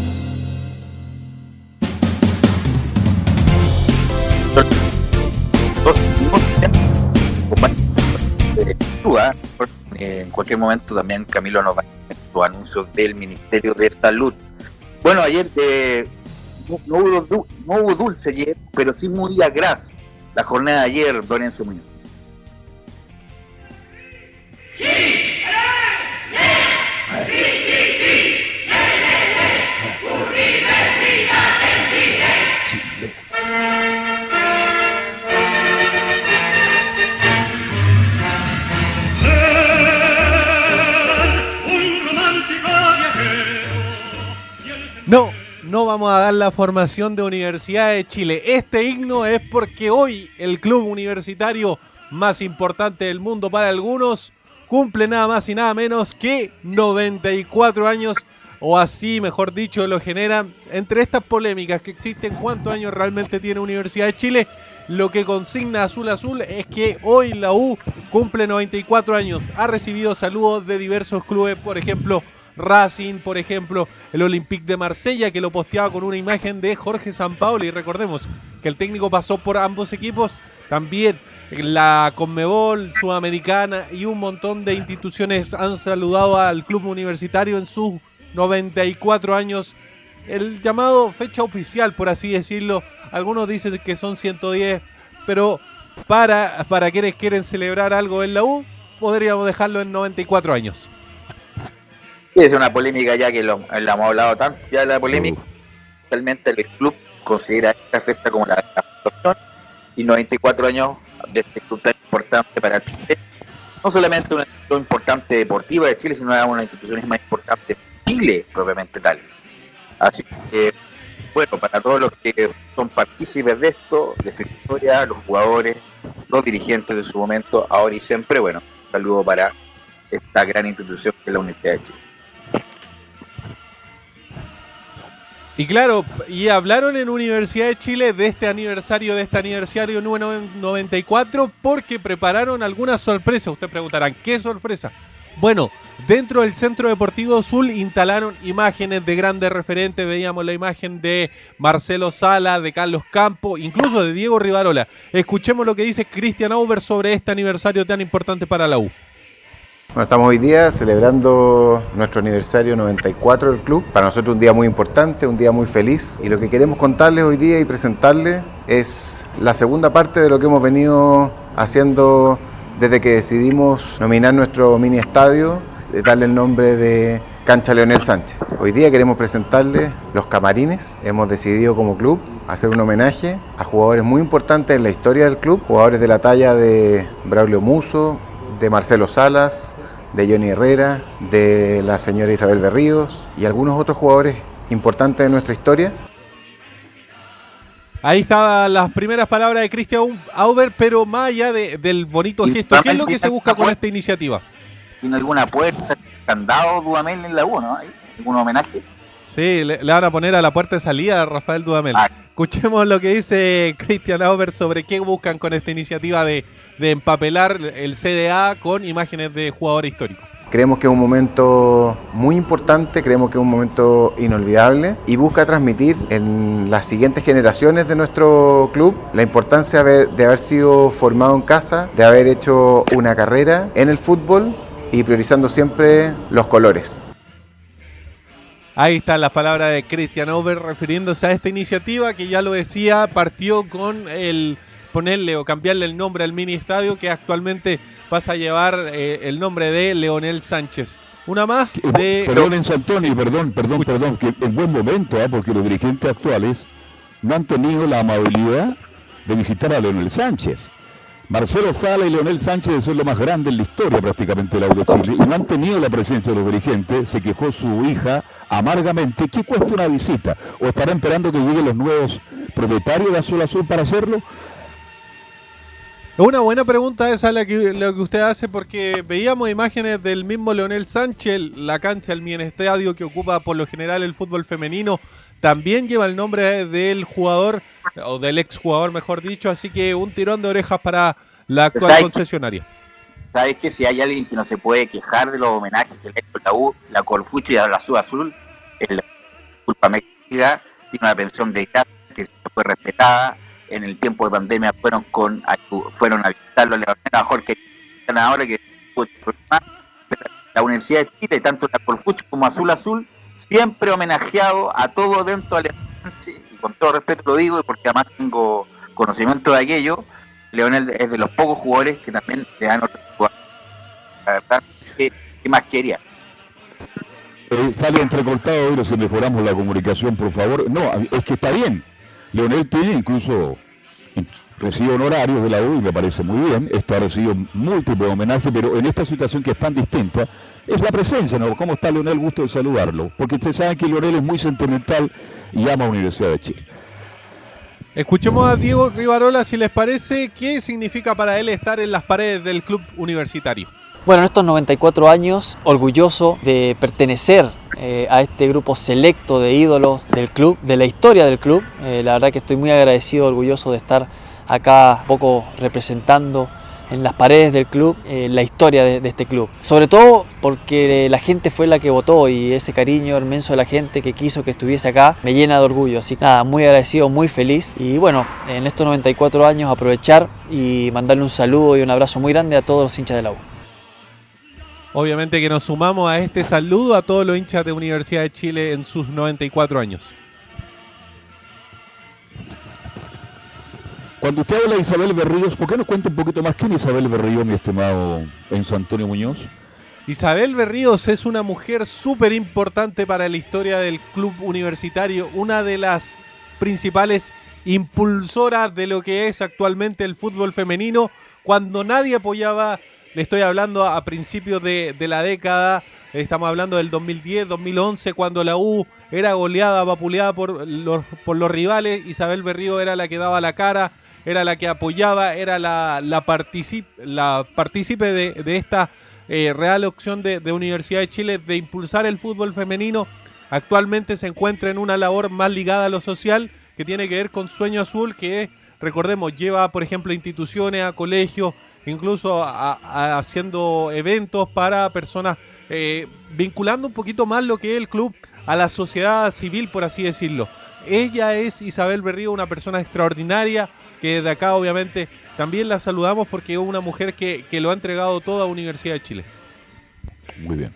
En cualquier momento también Camilo nos va a los anuncios del Ministerio de Salud. Bueno, ayer eh, no hubo dulce ayer, pero sí muy agraz la jornada de ayer, Don Enzo Muñoz. No, no vamos a dar la formación de Universidad de Chile. Este himno es porque hoy el club universitario más importante del mundo para algunos cumple nada más y nada menos que 94 años o así, mejor dicho, lo generan entre estas polémicas que existen, cuántos años realmente tiene Universidad de Chile. Lo que consigna Azul Azul es que hoy la U cumple 94 años. Ha recibido saludos de diversos clubes, por ejemplo, Racing, por ejemplo, el Olympique de Marsella, que lo posteaba con una imagen de Jorge Sampaoli. Y recordemos que el técnico pasó por ambos equipos. También la Conmebol Sudamericana y un montón de instituciones han saludado al club universitario en sus 94 años. El llamado fecha oficial, por así decirlo. Algunos dicen que son 110, pero para, para quienes quieren celebrar algo en la U, podríamos dejarlo en 94 años. Sí, es una polémica ya que lo, la hemos hablado tanto, ya de la polémica. Realmente el club considera esta fiesta como la de la fundación y 94 años de este club tan importante para Chile. No solamente una institución importante deportiva de Chile, sino una de las instituciones más importantes de Chile, propiamente tal. Así que, bueno, para todos los que son partícipes de esto, de su historia, los jugadores, los dirigentes de su momento, ahora y siempre, bueno, un saludo para esta gran institución que es la Universidad de Chile. Y claro, y hablaron en Universidad de Chile de este aniversario, de este aniversario número 94, porque prepararon alguna sorpresa. Ustedes preguntarán, ¿qué sorpresa? Bueno, dentro del Centro Deportivo Azul instalaron imágenes de grandes referentes. Veíamos la imagen de Marcelo Sala, de Carlos Campo, incluso de Diego Rivarola. Escuchemos lo que dice Cristian Auber sobre este aniversario tan importante para la U. Estamos hoy día celebrando nuestro aniversario 94 del club. Para nosotros un día muy importante, un día muy feliz. Y lo que queremos contarles hoy día y presentarles es la segunda parte de lo que hemos venido haciendo desde que decidimos nominar nuestro mini estadio, darle el nombre de Cancha Leonel Sánchez. Hoy día queremos presentarles los camarines. Hemos decidido como club hacer un homenaje a jugadores muy importantes en la historia del club, jugadores de la talla de Braulio Muso, de Marcelo Salas, de Johnny Herrera, de la señora Isabel Berríos y algunos otros jugadores importantes de nuestra historia. Ahí estaban las primeras palabras de Cristian Auber, pero más allá de- del bonito gesto, ¿qué es lo que se busca con esta iniciativa? ¿Tiene alguna puerta, candado, Dudamel en la U, no? ¿Hay ¿Algún homenaje? Sí, le, le van a poner a la puerta de salida a Rafael Dudamel. Escuchemos lo que dice Cristian Auber sobre qué buscan con esta iniciativa de, de empapelar el CDA con imágenes de jugadores históricos. Creemos que es un momento muy importante, creemos que es un momento inolvidable y busca transmitir en las siguientes generaciones de nuestro club la importancia de haber, sido formado en casa, de haber hecho una carrera en el fútbol y priorizando siempre los colores. Ahí está la palabra de Christian Over refiriéndose a esta iniciativa que ya lo decía, partió con el ponerle o cambiarle el nombre al mini estadio que actualmente pasa a llevar eh, el nombre de Leonel Sánchez. Una más de... Perdón, Enzo Antonio, perdón, perdón, perdón, que en buen momento, ¿ah? porque los dirigentes actuales no han tenido la amabilidad de visitar a Leonel Sánchez. Marcelo Sala y Leonel Sánchez son lo más grande en la historia prácticamente del Auto Chile y no han tenido la presencia de los dirigentes. Se quejó su hija amargamente. ¿Qué cuesta una visita? ¿O estarán esperando que lleguen los nuevos propietarios de Azul Azul para hacerlo? Una buena pregunta esa la que, la que usted hace porque veíamos imágenes del mismo Leonel Sánchez, la cancha, el Estadio que ocupa por lo general el fútbol femenino, también lleva el nombre del jugador, o del exjugador mejor dicho, así que un tirón de orejas para la actual ¿Sabes? concesionaria. Sabes que si hay alguien que no se puede quejar de los homenajes que le ha hecho la U, la Corfuchi y la Azul Azul, es la culpa México, tiene una pensión de casa que fue respetada. En el tiempo de pandemia fueron con fueron a visitarlo, a Jorge ahora que la Universidad de Chile, tanto la Corfuchi como Azul Azul, siempre homenajeado a todo evento alemán, y con todo respeto lo digo, porque además tengo conocimiento de aquello, Leonel es de los pocos jugadores que también le dan otro jugador. La verdad, ¿qué, qué más quería? Eh, sale entrecortado, pero si mejoramos la comunicación, por favor. No, es que está bien. Leonel tiene incluso recibe honorarios de la U y me parece muy bien. Está recibido múltiples homenajes, pero en esta situación que es tan distinta, es la presencia, ¿no? ¿Cómo está Leonel? Gusto de saludarlo. Porque ustedes saben que Leonel es muy sentimental y ama a Universidad de Chile. Escuchemos a Diego Rivarola si les parece qué significa para él estar en las paredes del club universitario. Bueno, en estos 94 años, orgulloso de pertenecer eh, a este grupo selecto de ídolos del club, de la historia del club. Eh, la verdad que estoy muy agradecido, orgulloso de estar acá un poco representando en las paredes del club eh, la historia de, este club. Sobre todo porque la gente fue la que votó y ese cariño inmenso de la gente que quiso que estuviese acá me llena de orgullo. Así que nada, muy agradecido, muy feliz y bueno, en estos 94 años aprovechar y mandarle un saludo y un abrazo muy grande a todos los hinchas de la U. Obviamente que nos sumamos a este saludo a todos los hinchas de Universidad de Chile en sus 94 años. Cuando usted habla de Isabel Berríos, ¿por qué no cuenta un poquito más quién es Isabel Berríos, mi estimado Enzo Antonio Muñoz? Isabel Berríos es una mujer súper importante para la historia del club universitario, una de las principales impulsoras de lo que es actualmente el fútbol femenino, cuando nadie apoyaba, le estoy hablando a principios de, de la década, estamos hablando del 2010, 2011, cuando la U era goleada, vapuleada por los, por los rivales, Isabel Berrío era la que daba la cara, era la que apoyaba, era la, la, particip, la partícipe de, de esta eh, real opción de, de, Universidad de Chile de impulsar el fútbol femenino. Actualmente se encuentra en una labor más ligada a lo social, que tiene que ver con Sueño Azul, que recordemos, lleva, por ejemplo, a instituciones, a colegios, incluso a, a, haciendo eventos para personas, eh, vinculando un poquito más lo que es el club a la sociedad civil, por así decirlo. Ella es Isabel Berrío, una persona extraordinaria, que de acá obviamente también la saludamos porque es una mujer que, que lo ha entregado todo a Universidad de Chile. Muy bien.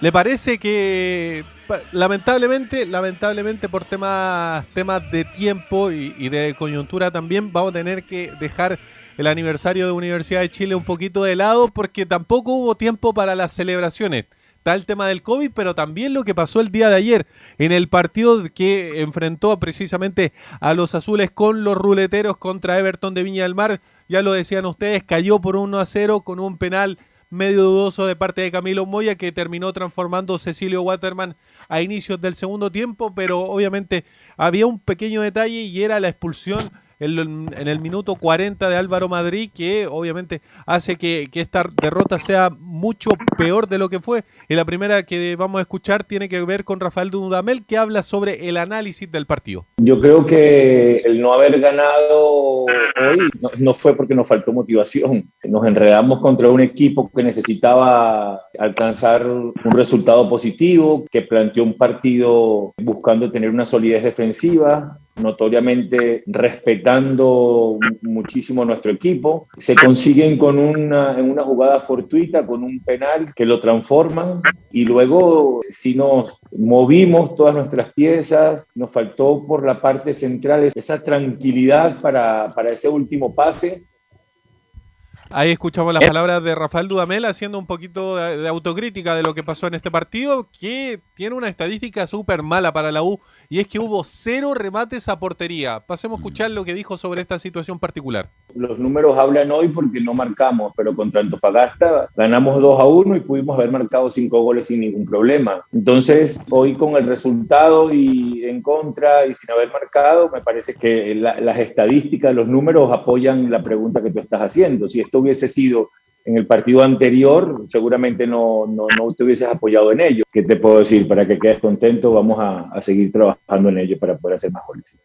¿Le parece que lamentablemente, lamentablemente por temas, temas de tiempo y, de coyuntura también vamos a tener que dejar el aniversario de Universidad de Chile un poquito de lado porque tampoco hubo tiempo para las celebraciones? Está el tema del COVID, pero también lo que pasó el día de ayer en el partido que enfrentó precisamente a los azules con los ruleteros contra Everton de Viña del Mar. Ya lo decían ustedes, cayó por 1 a 0 con un penal medio dudoso de parte de Camilo Moya que terminó transformando Cecilio Waterman a inicios del segundo tiempo, pero obviamente había un pequeño detalle y era la expulsión en, en el minuto 40 de Álvaro Madrid, que obviamente hace que, que esta derrota sea mucho peor de lo que fue. Y la primera que vamos a escuchar tiene que ver con Rafael Dudamel, que habla sobre el análisis del partido. Yo creo que el no haber ganado hoy no, no fue porque nos faltó motivación. Nos enredamos contra un equipo que necesitaba alcanzar un resultado positivo, que planteó un partido buscando tener una solidez defensiva, notoriamente respetando muchísimo nuestro equipo. Se consiguen con una, en una jugada fortuita, con un penal que lo transforman y luego si nos movimos todas nuestras piezas, nos faltó por la parte central esa tranquilidad para, para ese último pase Ahí escuchamos las palabras de Rafael Dudamel haciendo un poquito de, de, autocrítica de lo que pasó en este partido, que tiene una estadística súper mala para la U, y es que hubo cero remates a portería. Pasemos a escuchar lo que dijo sobre esta situación particular. Los números hablan hoy porque no marcamos, pero contra Antofagasta ganamos 2 a 1 y pudimos haber marcado 5 goles sin ningún problema. Entonces, hoy con el resultado y en contra y sin haber marcado, me parece que la, las estadísticas, los números apoyan la pregunta que tú estás haciendo. Si esto hubiese sido en el partido anterior, seguramente no, no, no, te hubieses apoyado en ello. ¿Qué te puedo decir? Para que quedes contento, vamos a, a seguir trabajando en ello para poder hacer más goles.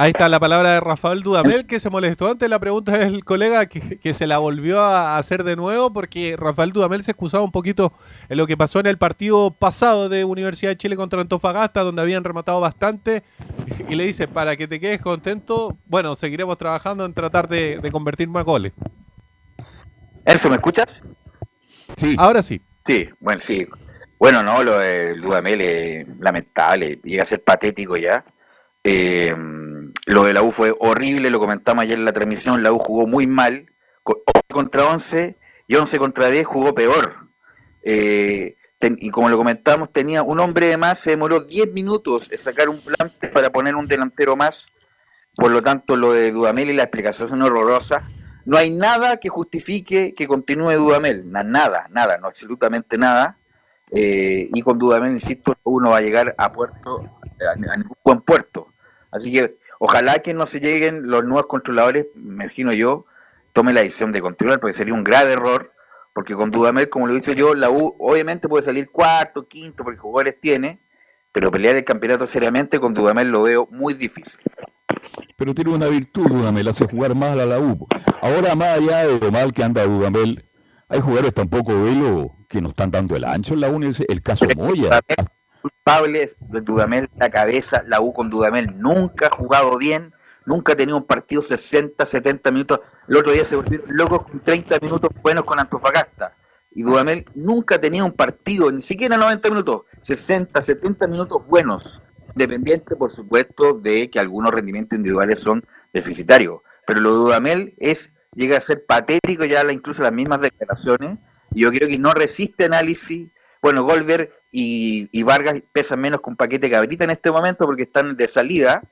Ahí está la palabra de Rafael Dudamel, que se molestó ante la pregunta del colega, que, que, se la volvió a hacer de nuevo, porque Rafael Dudamel se excusaba un poquito en lo que pasó en el partido pasado de Universidad de Chile contra Antofagasta, donde habían rematado bastante, y le dice, para que te quedes contento, bueno, seguiremos trabajando en tratar de, de convertir más goles. Elso, ¿me escuchas? Sí. Ahora sí. Sí, bueno, sí. Bueno, no, lo de Dudamel es lamentable, llega a ser patético ya. Eh, lo de la U fue horrible, lo comentamos ayer en la transmisión, la U jugó muy mal, contra 11 y 11 contra 10 jugó peor. Eh, ten, y como lo comentamos, tenía un hombre de más, se demoró 10 minutos en sacar un plante para poner un delantero más, por lo tanto lo de Dudamel y la explicación son horrorosas. No hay nada que justifique que continúe Dudamel, nada, nada, no absolutamente nada. Eh, y con Dudamel, insisto, uno va a llegar a puerto, a, a ningún buen puerto. Así que ojalá que no se lleguen los nuevos controladores, me imagino yo, tome la decisión de controlar, porque sería un grave error, porque con Dudamel, como lo he dicho yo, la U obviamente puede salir cuarto, quinto, porque jugadores tiene, pero pelear el campeonato seriamente con Dudamel lo veo muy difícil. Pero tiene una virtud Dudamel, hace jugar más a la U. Ahora, más allá de lo mal que anda Dudamel, hay jugadores tampoco velo que no están dando el ancho en la U, el caso Moya culpables de Dudamel, la cabeza, la U con Dudamel nunca ha jugado bien, nunca ha tenido un partido 60, 70 minutos. El otro día se volvieron locos con 30 minutos buenos con Antofagasta. Y Dudamel nunca ha tenido un partido, ni siquiera 90 minutos, 60, 70 minutos buenos. Dependiente, por supuesto, de que algunos rendimientos individuales son deficitarios. Pero lo de Dudamel es, llega a ser patético ya incluso las mismas declaraciones. Yo creo que no resiste análisis. Bueno, Goldberg y, y, Vargas pesan menos un paquete cabrita en este momento porque están de salida.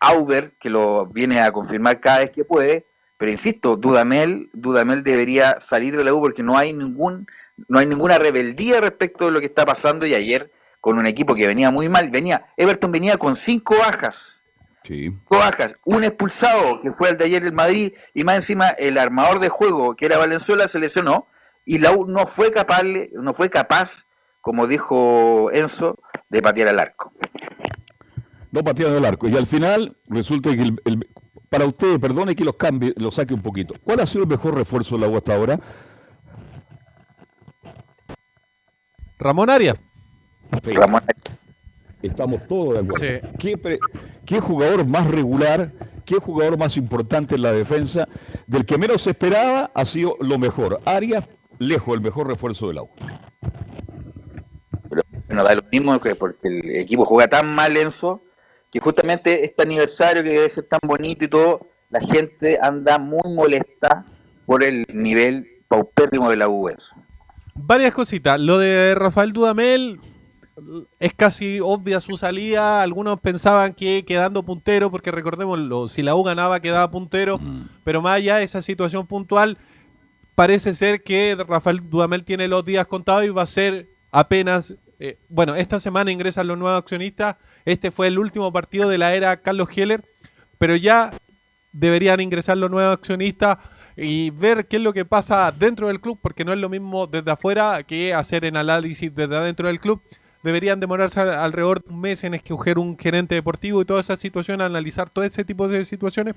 Auber, que lo viene a confirmar cada vez que puede, pero insisto, Dudamel, Dudamel debería salir de la U porque no hay ningún, no hay ninguna rebeldía respecto de lo que está pasando y ayer con un equipo que venía muy mal, venía, Everton venía con cinco bajas, sí. cinco bajas, un expulsado que fue el de ayer el Madrid y más encima el armador de juego que era Valenzuela se lesionó y la U no fue capaz, no fue capaz como dijo Enzo, de patear el arco. No patearon el arco. Y al final resulta que el, el, para usted, perdone que los cambie, lo saque un poquito. ¿Cuál ha sido el mejor refuerzo de la U hasta ahora? Ramón Arias. Ramón Estamos todos de acuerdo. Sí. ¿Qué, pre, ¿Qué, jugador más regular, qué jugador más importante en la defensa? Del que menos se esperaba ha sido lo mejor. Arias, lejos, el mejor refuerzo de la U no da lo mismo que porque el equipo juega tan mal Enzo que justamente este aniversario que debe ser tan bonito y todo la gente anda muy molesta por el nivel paupérrimo de la U Enzo. varias cositas lo de Rafael Dudamel es casi obvia su salida algunos pensaban que quedando puntero porque recordémoslo si la U ganaba quedaba puntero mm. pero más allá de esa situación puntual parece ser que Rafael Dudamel tiene los días contados y va a ser apenas eh, bueno, esta semana ingresan los nuevos accionistas. Este fue el último partido de la era Carlos Heller. pero ya deberían ingresar los nuevos accionistas y ver qué es lo que pasa dentro del club, porque no es lo mismo desde afuera que hacer el análisis desde adentro del club. Deberían demorarse al- alrededor de un mes en escoger un gerente deportivo y toda esa situación, analizar todo ese tipo de situaciones.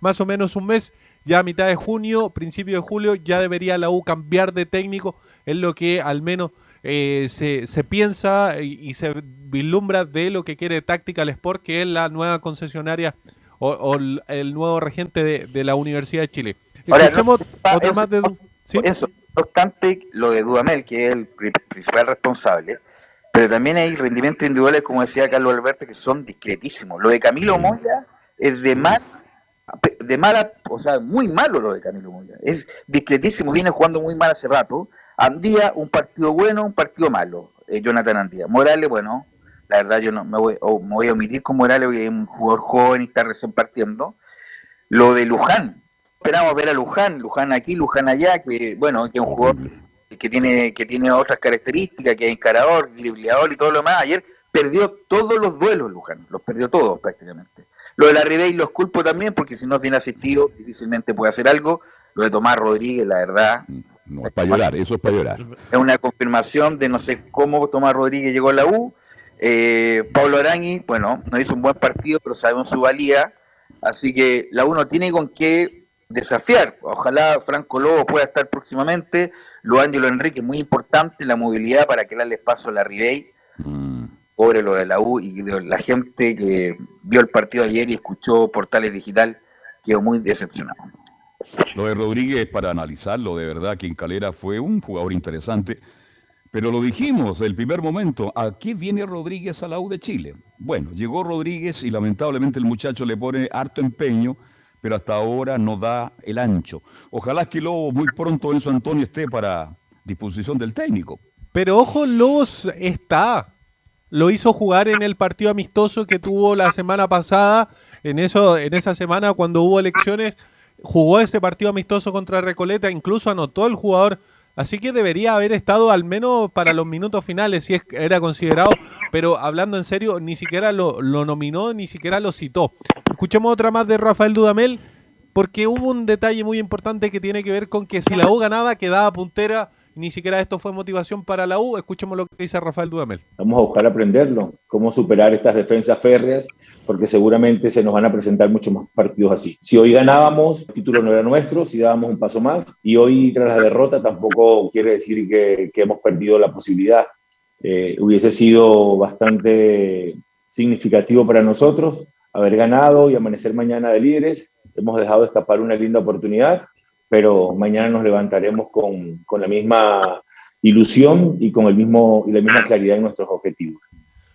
Más o menos un mes, ya a mitad de junio, principio de julio, ya debería la U cambiar de técnico, es lo que al menos eh, se, se piensa y, y se vislumbra de lo que quiere Tactical Sport, que es la nueva concesionaria o, o el, nuevo regente de, de la Universidad de Chile. Ahora, Escuchemos no- eso- más de... Eso, no obstante, lo de Dudamel, que es el pri- principal responsable, pero también hay rendimientos individuales, como decía Carlos Alberto, que son discretísimos. Lo de Camilo Moya es de mal, de mala, o sea, muy malo lo de Camilo Moya. Es discretísimo, viene jugando muy mal hace rato. Andía, un partido bueno, un partido malo. eh, Jonathan Andía. Morales, bueno, la verdad yo no me voy, o me voy a omitir con Morales, porque es un jugador joven y está recién partiendo. Lo de Luján, esperamos ver a Luján, Luján aquí, Luján allá, que bueno, que es un jugador que tiene, que tiene otras características, que es encarador, dribleador y todo lo demás. Ayer perdió todos los duelos Luján, los perdió todos prácticamente. Lo de la Ribey los culpo también, porque si no es bien asistido, difícilmente puede hacer algo. Lo de Tomás Rodríguez, la verdad, No, es para llorar, eso es para llorar. es una confirmación de no sé cómo Tomás Rodríguez llegó a la U. Eh, Pablo Arangui, bueno, no hizo un buen partido, pero sabemos su valía. Así que la U no tiene con qué desafiar. Ojalá Franco Lobo pueda estar próximamente. Lo Ángelo Enrique, muy importante la movilidad para que darle paso a la Ribey. Pobre lo de la U y de la gente que vio el partido ayer y escuchó Portales Digital quedó muy decepcionado. Lo de Rodríguez para analizarlo, de verdad que en Calera fue un jugador interesante. Pero lo dijimos del primer momento, ¿a qué viene Rodríguez a la U de Chile? Bueno, llegó Rodríguez y lamentablemente el muchacho le pone harto empeño, pero hasta ahora no da el ancho. Ojalá que Lobo muy pronto Enzo Antonio esté para disposición del técnico. Pero ojo, Lobos está. Lo hizo jugar en el partido amistoso que tuvo la semana pasada. En eso, en esa semana, cuando hubo elecciones, jugó ese partido amistoso contra Recoleta, incluso anotó el jugador. Así que debería haber estado al menos para los minutos finales, si es, era considerado. Pero hablando en serio, ni siquiera lo, lo nominó, ni siquiera lo citó. Escuchemos otra más de Rafael Dudamel, porque hubo un detalle muy importante que tiene que ver con que si la U ganaba, quedaba puntera. Ni siquiera esto fue motivación para la U. Escuchemos lo que dice Rafael Dudamel. Vamos a buscar aprenderlo, cómo superar estas defensas férreas, porque seguramente se nos van a presentar muchos más partidos así. Si hoy ganábamos, el título no era nuestro, si dábamos un paso más, y hoy tras la derrota tampoco quiere decir que, que hemos perdido la posibilidad. Eh, hubiese sido bastante significativo para nosotros haber ganado y amanecer mañana de líderes. Hemos dejado escapar una linda oportunidad, pero mañana nos levantaremos con, con la misma ilusión y con el mismo y la misma claridad en nuestros objetivos.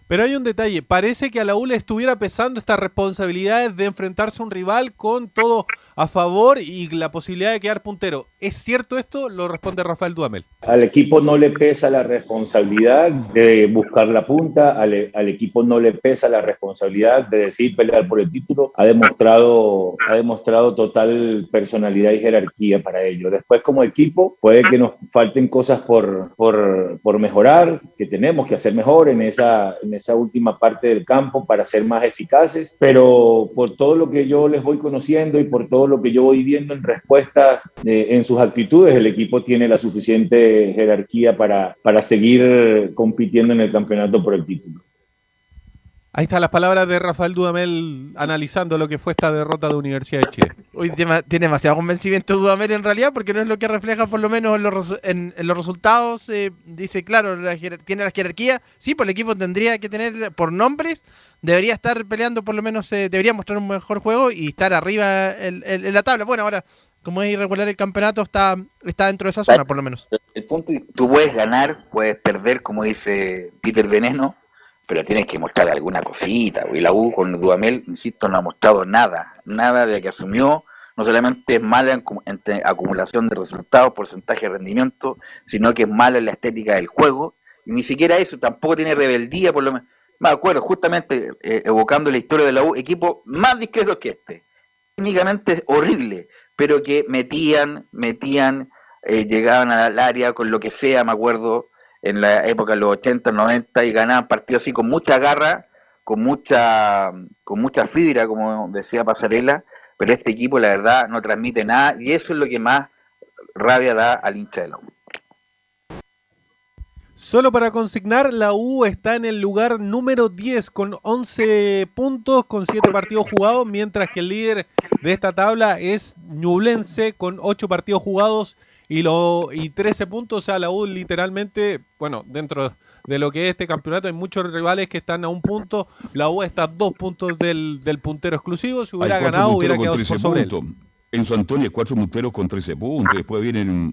Pero hay un detalle, parece que a la U le estuviera pesando estas responsabilidades de enfrentarse a un rival con todo a favor y la posibilidad de quedar puntero. ¿Es cierto esto? Lo responde Rafael Duamel. Al equipo no le pesa la responsabilidad de buscar la punta, al, al, equipo no le pesa la responsabilidad de decidir pelear por el título. Ha demostrado, ha demostrado total personalidad y jerarquía para ello. Después, como equipo, puede que nos falten cosas por, por, por mejorar, que tenemos que hacer mejor en esa, en esa última parte del campo para ser más eficaces, pero por todo lo que yo les voy conociendo y por todo lo que yo voy viendo en respuesta eh, en sus actitudes, el equipo tiene la suficiente jerarquía para, para seguir compitiendo en el campeonato por el título. Ahí están las palabras de Rafael Dudamel analizando lo que fue esta derrota de Universidad de Chile. Hoy tiene demasiado convencimiento Dudamel en realidad porque no es lo que refleja por lo menos en los, en, en los resultados. Eh, dice, claro, la, tiene la jerarquía. Sí, pues el equipo tendría que tener por nombres, debería estar peleando por lo menos, eh, debería mostrar un mejor juego y estar arriba en, en, en la tabla. Bueno, ahora como es irregular el campeonato, está, está dentro de esa zona, por lo menos. El punto, tú puedes ganar, puedes perder, como dice Peter Veneno, pero tienes que mostrar alguna cosita. Y la U con Dudamel, insisto, no ha mostrado nada, nada de que asumió. No solamente es mala en, acumulación de resultados, porcentaje de rendimiento, sino que es mala en la estética del juego. Y ni siquiera eso, tampoco tiene rebeldía, por lo menos. Me acuerdo, justamente eh, evocando la historia de la U, equipo más discreto que este. Técnicamente es horrible, pero que metían, metían, eh, llegaban al área con lo que sea, me acuerdo, en la época de los 80, 90, y ganaban partidos así con mucha garra, con mucha, con mucha fibra, como decía Pasarela, pero este equipo la verdad no transmite nada y eso es lo que más rabia da al hincha de la. Solo para consignar, la U está en el lugar número 10 con 11 puntos, con 7 partidos jugados, mientras que el líder de esta tabla es Ñublense con 8 partidos jugados y, lo, y 13 puntos. O sea, la U literalmente, bueno, dentro de lo que es este campeonato hay muchos rivales que están a un punto. La U está a dos puntos del, del puntero exclusivo. Si hubiera ganado, hubiera quedado por 13 sobre él. Puntos. En su Antonio cuatro punteros con 13 puntos, después vienen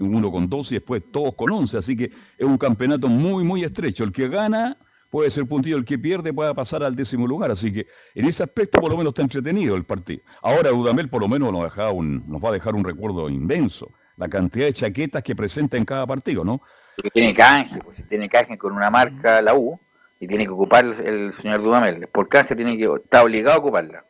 uno con 12 y después todos con 11, así que es un campeonato muy, muy estrecho. El que gana puede ser puntillo, el que pierde puede pasar al décimo lugar, así que en ese aspecto por lo menos está entretenido el partido. Ahora Dudamel por lo menos nos, deja un- nos va a dejar un recuerdo inmenso, la cantidad de chaquetas que presenta en cada partido, ¿no? Tiene canje, pues, tiene canje con una marca, la U, y tiene que ocupar el, el señor Dudamel. Por canje tiene que, está obligado a ocuparla.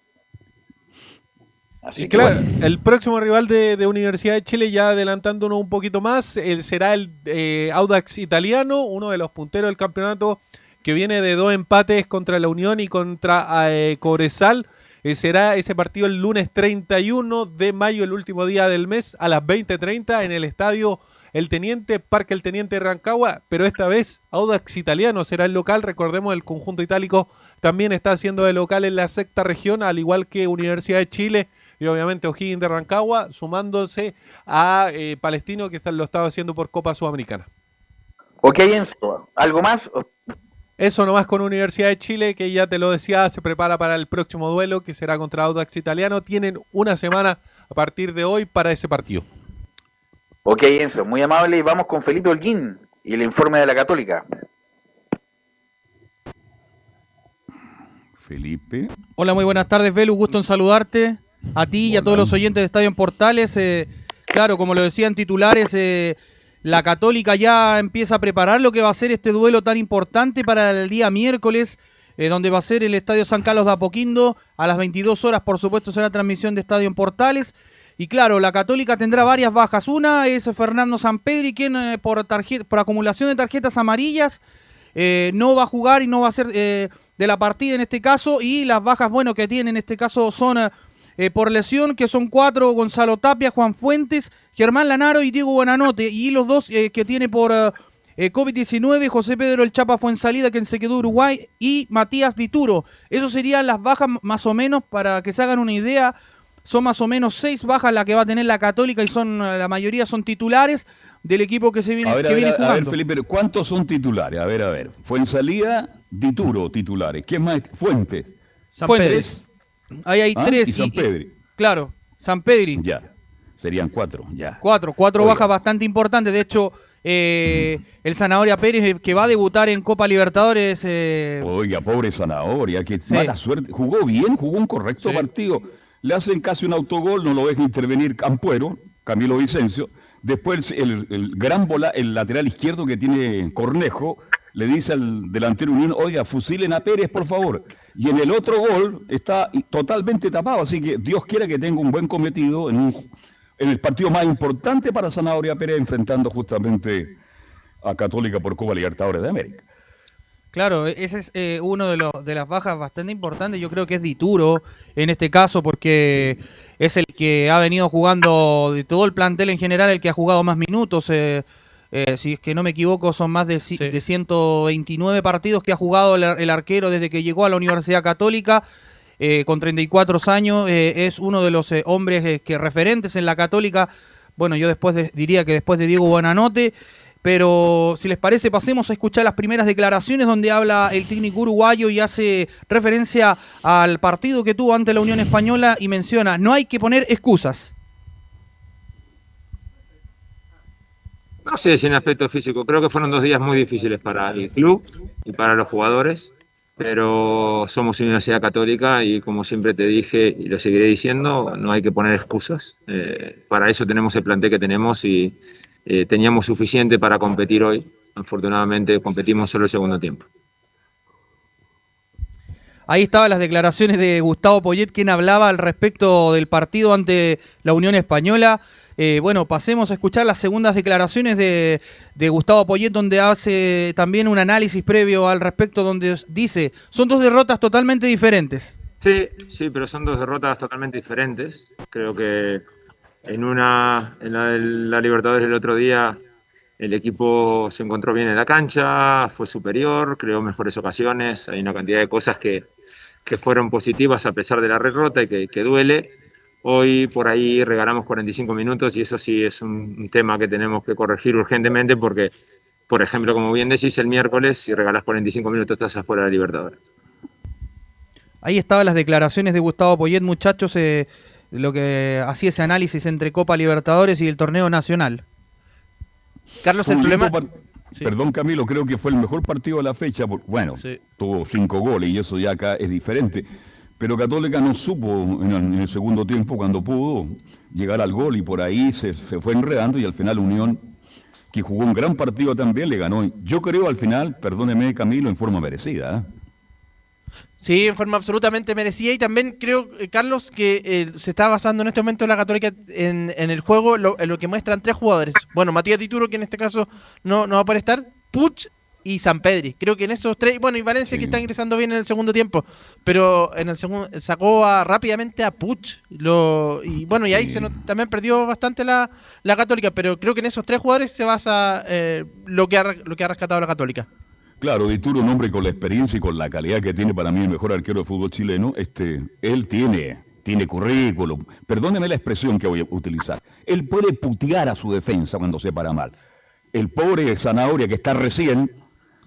Así Y que claro, bueno. el próximo rival de, de Universidad de Chile, ya adelantándonos un poquito más, el, será el eh, Audax italiano, uno de los punteros del campeonato que viene de dos empates contra la Unión y contra eh, Cobresal. Eh, será ese partido el lunes 31 de mayo, el último día del mes, a las 20.30 en el estadio El Teniente, Parque El Teniente Rancagua, pero esta vez Audax italiano será el local. Recordemos, el conjunto itálico también está haciendo de local en la sexta región, al igual que Universidad de Chile y obviamente O'Higgins de Rancagua, sumándose a eh, Palestino que está- lo estaba haciendo por Copa Sudamericana. Ok, Enzo, ¿algo más? Eso nomás con Universidad de Chile, que ya te lo decía, se prepara para el próximo duelo, que será contra Audax Italiano. Tienen una semana a partir de hoy para ese partido. Ok, Enzo, muy amable. Y vamos con Felipe Holguín y el informe de la Católica. Felipe. Hola, muy buenas tardes, Velu. Gusto en saludarte. A ti y a todos los oyentes de Estadio en Portales. Eh, claro, como lo decían titulares, eh, la Católica ya empieza a preparar lo que va a ser este duelo tan importante para el día miércoles, eh, donde va a ser el Estadio San Carlos de Apoquindo. A las 22 horas, por supuesto, será transmisión de Estadio en Portales. Y claro, la Católica tendrá varias bajas. Una es Fernando Sampedri, quien por, por acumulación de tarjetas amarillas no va a jugar y no va a ser de la partida en este caso. Y las bajas, bueno, que tiene en este caso son eh, por lesión, que son cuatro, Gonzalo Tapia, Juan Fuentes, Germán Lanaro y Diego Buenanote. Y los dos eh, que tiene por eh, eh, COVID-19, José Pedro El Chapa fue en salida, quien se quedó Uruguay, y Matías Dituro. Esas serían las bajas más o menos, para que se hagan una idea. Son más o menos seis bajas las que va a tener la Católica y son la mayoría son titulares del equipo que se viene, A ver, que a ver, viene a- a ver, jugando. Felipe, ¿cuántos son titulares? A ver, a ver. Fue en salida, Dituro titulares. ¿Quién más? Fuentes. Fuentes. Ahí hay ¿Ah? tres. Y San Pedri. Claro, San Pedri. Ya. Serían cuatro, ya. Cuatro, cuatro Oiga. bajas bastante importantes. De hecho, eh, el Zanahoria Pérez, que va a debutar en Copa Libertadores. eh, Oiga, pobre Zanahoria, que mala suerte. Jugó bien, jugó un correcto partido. Le hacen casi un autogol, no lo deja intervenir Campuero, Camilo Vicencio. Después el, el gran bola, el lateral izquierdo que tiene Cornejo, le dice al delantero Unión, oiga, fusilen a Pérez, por favor. Y en el otro gol está totalmente tapado, así que Dios quiera que tenga un buen cometido en, un, en el partido más importante para Zanahoria Pérez, enfrentando justamente a Católica por Copa Libertadores de América. Claro, ese es eh, uno de, los, de las bajas bastante importantes. Yo creo que es Dituro en este caso, porque es el que ha venido jugando de todo el plantel en general, el que ha jugado más minutos. eh, eh, si es que no me equivoco, son más de, ci- de 129 partidos que ha jugado el, ar- el arquero desde que llegó a la Universidad Católica. eh, con 34 años, eh, es uno de los eh, hombres eh, que referentes en la Católica. Bueno, yo después de- diría que después de Diego Buenanote. Pero si les parece, pasemos a escuchar las primeras declaraciones donde habla el técnico uruguayo y hace referencia al partido que tuvo ante la Unión Española y menciona, no hay que poner excusas. No sé si en aspecto físico, creo que fueron dos días muy difíciles para el club y para los jugadores, pero somos Universidad Católica y como siempre te dije y lo seguiré diciendo, no hay que poner excusas. Eh, para eso tenemos el plantel que tenemos y eh, teníamos suficiente para competir hoy. Afortunadamente competimos solo el segundo tiempo. Ahí estaban las declaraciones de Gustavo Poyet, quien hablaba al respecto del partido ante la Unión Española. Eh, bueno, pasemos a escuchar las segundas declaraciones de, Gustavo Poyet, donde hace también un análisis previo al respecto, donde dice, son dos derrotas totalmente diferentes. Sí, sí, pero son dos derrotas totalmente diferentes. Creo que en una, en la, de la Libertadores el otro día, el equipo se encontró bien en la cancha, fue superior, creó mejores ocasiones, hay una cantidad de cosas que, que fueron positivas a pesar de la derrota y que, que duele. Hoy por ahí regalamos 45 minutos y eso sí es un, tema que tenemos que corregir urgentemente porque, por ejemplo, como bien decís, el miércoles si regalas 45 minutos estás afuera de Libertadores. Ahí estaban las declaraciones de Gustavo Poyet, muchachos, eh, lo que hacía ese análisis entre Copa Libertadores y el torneo nacional. Carlos, el problema... par- Perdón, Camilo, creo que fue el mejor partido de la fecha. porque, bueno, tuvo cinco goles y eso ya acá es diferente. Pero Católica no supo en el, segundo tiempo, cuando pudo, llegar al gol y por ahí se, fue enredando y al final Unión, que jugó un gran partido también, le ganó. Yo creo al final, perdóneme Camilo, en forma merecida. ¿eh? Sí, en forma absolutamente merecida. Y también creo, eh, Carlos, que eh, se está basando en este momento la Católica en, en el juego, lo, en lo que muestran tres jugadores. Bueno, Matías Tituro, que en este caso no, no va a poder estar, Puch y San Pedri. Creo que en esos tres, bueno, y Valencia que está ingresando bien en el segundo tiempo, pero en el segundo sacó a- rápidamente a Puch. Lo, y bueno, y ahí se not- también perdió bastante la, la Católica, pero creo que en esos tres jugadores se basa eh, lo, que ha, lo que ha rescatado la Católica. Claro, Dituro, un hombre con la experiencia y con la calidad que tiene para mí el mejor arquero de fútbol chileno, este, él tiene, tiene currículum. Perdóneme la expresión que voy a utilizar. Él puede putear a su defensa cuando se para mal. El pobre Zanahoria que está recién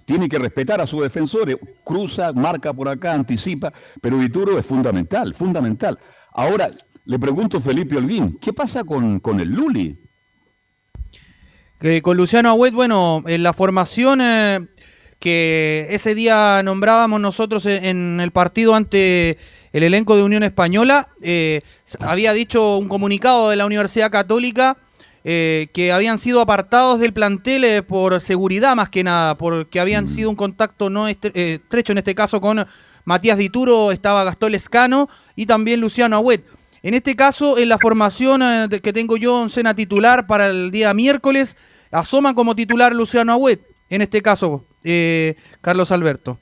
tiene que respetar a sus defensores. Cruza, marca por acá, anticipa, pero Dituro es fundamental, fundamental. Ahora, le pregunto a Felipe Holguín, ¿qué pasa con, con el Luli? Que con Luciano Agüet, bueno, en la formación eh, que ese día nombrábamos nosotros en, en el partido ante el elenco de Unión Española, eh, había dicho un comunicado de la Universidad Católica eh, que habían sido apartados del plantel eh, por seguridad más que nada, porque habían sido un contacto no estre- eh, estrecho, en este caso con Matías Dituro, estaba Gastón Lescano y también Luciano Agüet. En este caso, en la formación eh, que tengo yo en cena titular para el día miércoles, asoma como titular Luciano Agüet. En este caso, eh, Carlos Alberto.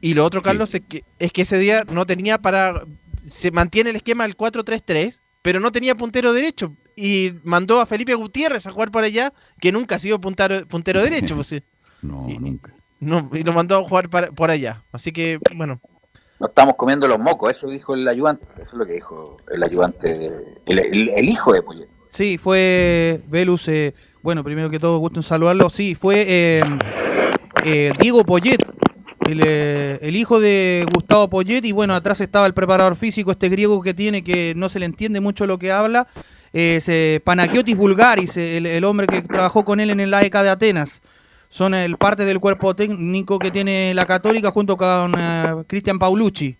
Y lo otro, Carlos, es, que, es que ese día no tenía para. Se mantiene el esquema del 4-3-3, pero no tenía puntero derecho. Y mandó a Felipe Gutiérrez a jugar por allá, que nunca ha sido puntero, puntero derecho. Pues, sí. No, nunca. No, y lo mandó a jugar para- por allá. Así que, bueno. No estamos comiendo los mocos, eso dijo el ayudante, eso es lo que dijo el ayudante, de- el, el- el hijo de Poyet. Sí, fue Velus. eh, bueno, primero que todo, gusto en saludarlo. Sí, fue eh, eh, Diego Poyet, el, eh, el hijo de Gustavo Poyet. Y bueno, atrás estaba el preparador físico, este griego que tiene, que no se le entiende mucho lo que habla. Es eh, Panagiotis Vulgaris, el, el hombre que trabajó con él en el AEK de Atenas. Son el parte del cuerpo técnico que tiene la Católica junto con eh, Cristian Paulucci.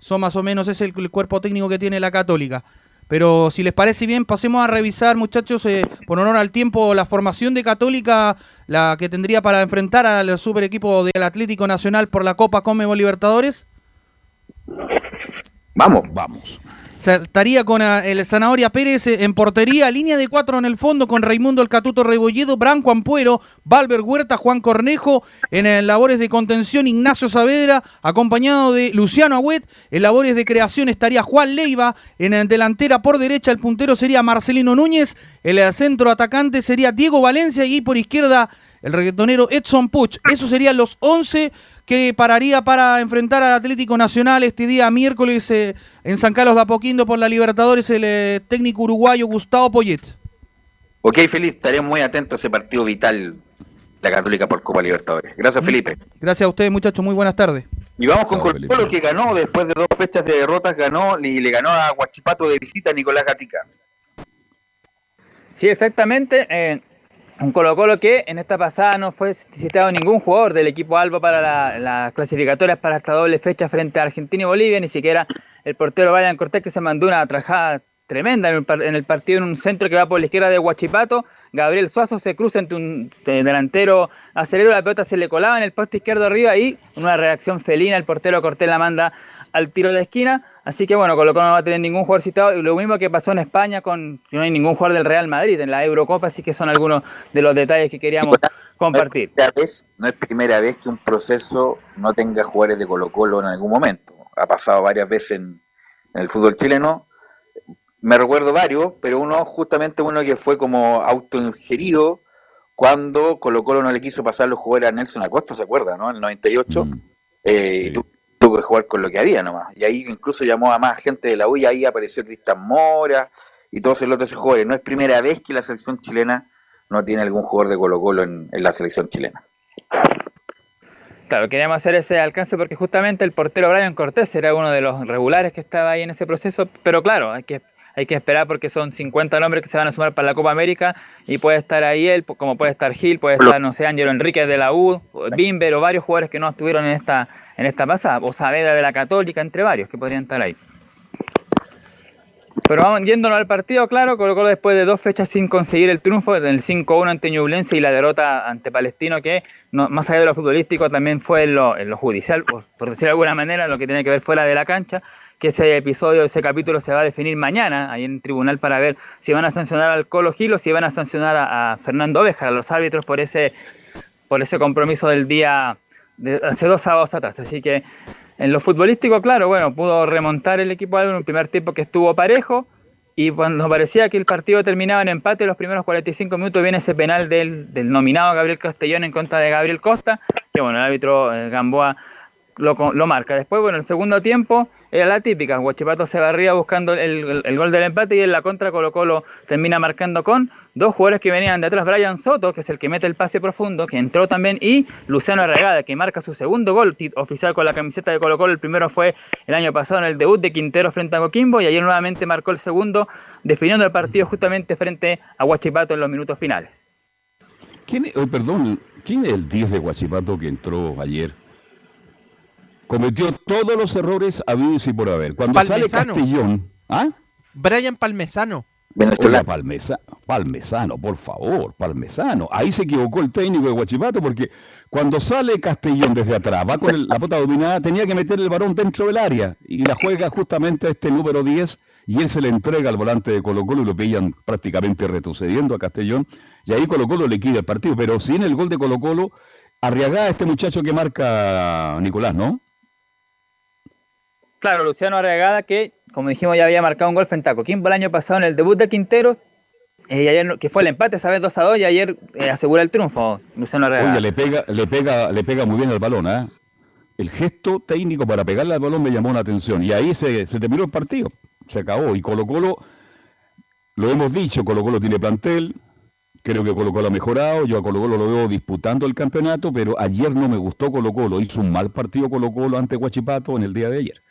Son más o menos, es el, el cuerpo técnico que tiene la Católica. Pero si les parece bien, pasemos a revisar, muchachos, eh, por honor al tiempo, la formación de Católica, la que tendría para enfrentar al super equipo del Atlético Nacional por la Copa Conmebol Libertadores. Vamos. Vamos. Estaría con ah, el Zanahoria Pérez eh, en portería, línea de cuatro en el fondo con Raimundo El Catuto Rebolledo, Branco Ampuero, Valver Huerta, Juan Cornejo, en eh, labores de contención Ignacio Saavedra, acompañado de Luciano Agüet, en labores de creación estaría Juan Leiva, en eh, delantera por derecha el puntero sería Marcelino Núñez, el centro atacante sería Diego Valencia y por izquierda el reggaetonero Edson Puch. Esos serían los 11 que pararía para enfrentar al Atlético Nacional este día miércoles eh, en San Carlos de Apoquindo por la Libertadores el eh, técnico uruguayo Gustavo Poyet. Ok, Felipe, estaremos muy atentos a ese partido vital, la Católica por Copa Libertadores. Gracias, Felipe. Gracias a ustedes muchachos, muy buenas tardes. Y vamos con Colo Colo que ganó después de dos fechas de derrotas, ganó y le ganó a Guachipato de visita a Nicolás Gatica. Sí, exactamente. eh, un Colo Colo que en esta pasada no fue citado ningún jugador del equipo Alba para la- las clasificatorias para esta doble fecha frente a Argentina y Bolivia, ni siquiera el portero Brian Cortés que se mandó una trajada tremenda en el, en el partido en un centro que va por la izquierda de Huachipato. Gabriel Suazo se cruza entre un eh, delantero acelero, la pelota se le colaba en el poste izquierdo arriba y una reacción felina, el portero Cortés la manda al tiro de esquina. Así que bueno, Colo Colo no va a tener ningún jugador citado. Y lo mismo que pasó en España con que no hay ningún jugador del Real Madrid en la Eurocopa. Así que son algunos de los detalles que queríamos compartir. No es, primera vez, no es primera vez que un proceso no tenga jugadores de Colo Colo en algún momento. Ha pasado varias veces en, en el fútbol chileno. Me recuerdo varios, pero uno, justamente uno que fue como autoingerido cuando Colo Colo no le quiso pasar los jugadores a Nelson Acosta, ¿se acuerda, no? En el 98. Eh, tu- tuvo que jugar con lo que había nomás. Y ahí incluso llamó a más gente de la U y ahí apareció Tristan Mora y todos los otros jugadores. No es primera vez que la selección chilena no tiene algún jugador de Colo Colo en, en la selección chilena. Claro, queríamos hacer ese alcance porque justamente el portero Brian Cortés era uno de los regulares que estaba ahí en ese proceso, pero claro, hay que, hay que esperar porque son 50 nombres que se van a sumar para la Copa América y puede estar ahí él, como puede estar Gil, puede estar, no sé, Ángelo Enríquez de la U, Bimber o varios jugadores que no estuvieron en esta, en esta pasada, o Saavedra de la Católica, entre varios que podrían estar ahí. Pero vamos yéndonos al partido, claro, Colo Colo después de dos fechas sin conseguir el triunfo, del 5-1 ante Ñublense y la derrota ante Palestino, que más allá de lo futbolístico también fue en lo, en judicial, por decirlo de alguna manera, lo que tiene que ver fuera de la cancha, que ese episodio, ese capítulo se va a definir mañana ahí en el tribunal para ver si van a sancionar al Colo Gil si van a sancionar a, Fernando Oveja, a los árbitros por ese, por ese compromiso del día hace dos sábados atrás. Así que en lo futbolístico, claro, bueno, pudo remontar el equipo en un primer tiempo que estuvo parejo. Y cuando parecía que el partido terminaba en empate, los primeros 45 minutos viene ese penal del, del nominado Gabriel Castellón en contra de Gabriel Costa, que bueno, el árbitro eh, Gamboa lo, lo marca. Después, bueno, el segundo tiempo era la típica, Huachipato se barría buscando el, el- el gol del empate y en la contra Colo Colo termina marcando con dos jugadores que venían detrás, Brian Soto, que es el que mete el pase profundo, que entró también, y Luciano Arregada, que marca su segundo gol oficial con la camiseta de Colo Colo. El primero fue el año pasado en el debut de Quintero frente a Coquimbo y ayer nuevamente marcó el segundo, definiendo el partido justamente frente a Huachipato en los minutos finales. ¿Quién, es- oh, perdón, ¿quién es el 10 de Guachipato que entró ayer? Cometió todos los errores habidos y por haber. Cuando Palmesano. sale Castellón, ¿ah? Brian Palmesano. Oiga, Palmesa- Palmesano, por favor, Palmesano. Ahí se equivocó el técnico de Guachipato porque cuando sale Castellón desde atrás, va con el- la pota dominada, tenía que meter el varón dentro del área y la juega justamente a este número 10 y él se le entrega al volante de Colo Colo y lo pillan prácticamente retrocediendo a Castellón y ahí Colo Colo le quita el partido. Pero sin el gol de Colo Colo, Arriagada este muchacho que marca Nicolás, ¿no? Claro, Luciano Arregada, que como dijimos ya había marcado un gol frente a Coquimbo el año pasado en el debut de Quinteros, eh, ayer, que fue el empate, esa vez 2 a 2, y ayer eh, asegura el triunfo Luciano Arregada. Oye, le pega, le pega, le pega muy bien al balón, ¿ah? El gesto técnico para pegarle al balón me llamó la atención. Y ahí se, terminó el partido. Se acabó. Y Colo Colo, lo hemos dicho, Colo Colo tiene plantel. Creo que Colo Colo ha mejorado. Yo a Colo Colo lo veo disputando el campeonato, pero ayer no me gustó Colo Colo. Hizo un mal partido Colo Colo ante Huachipato en el día de ayer.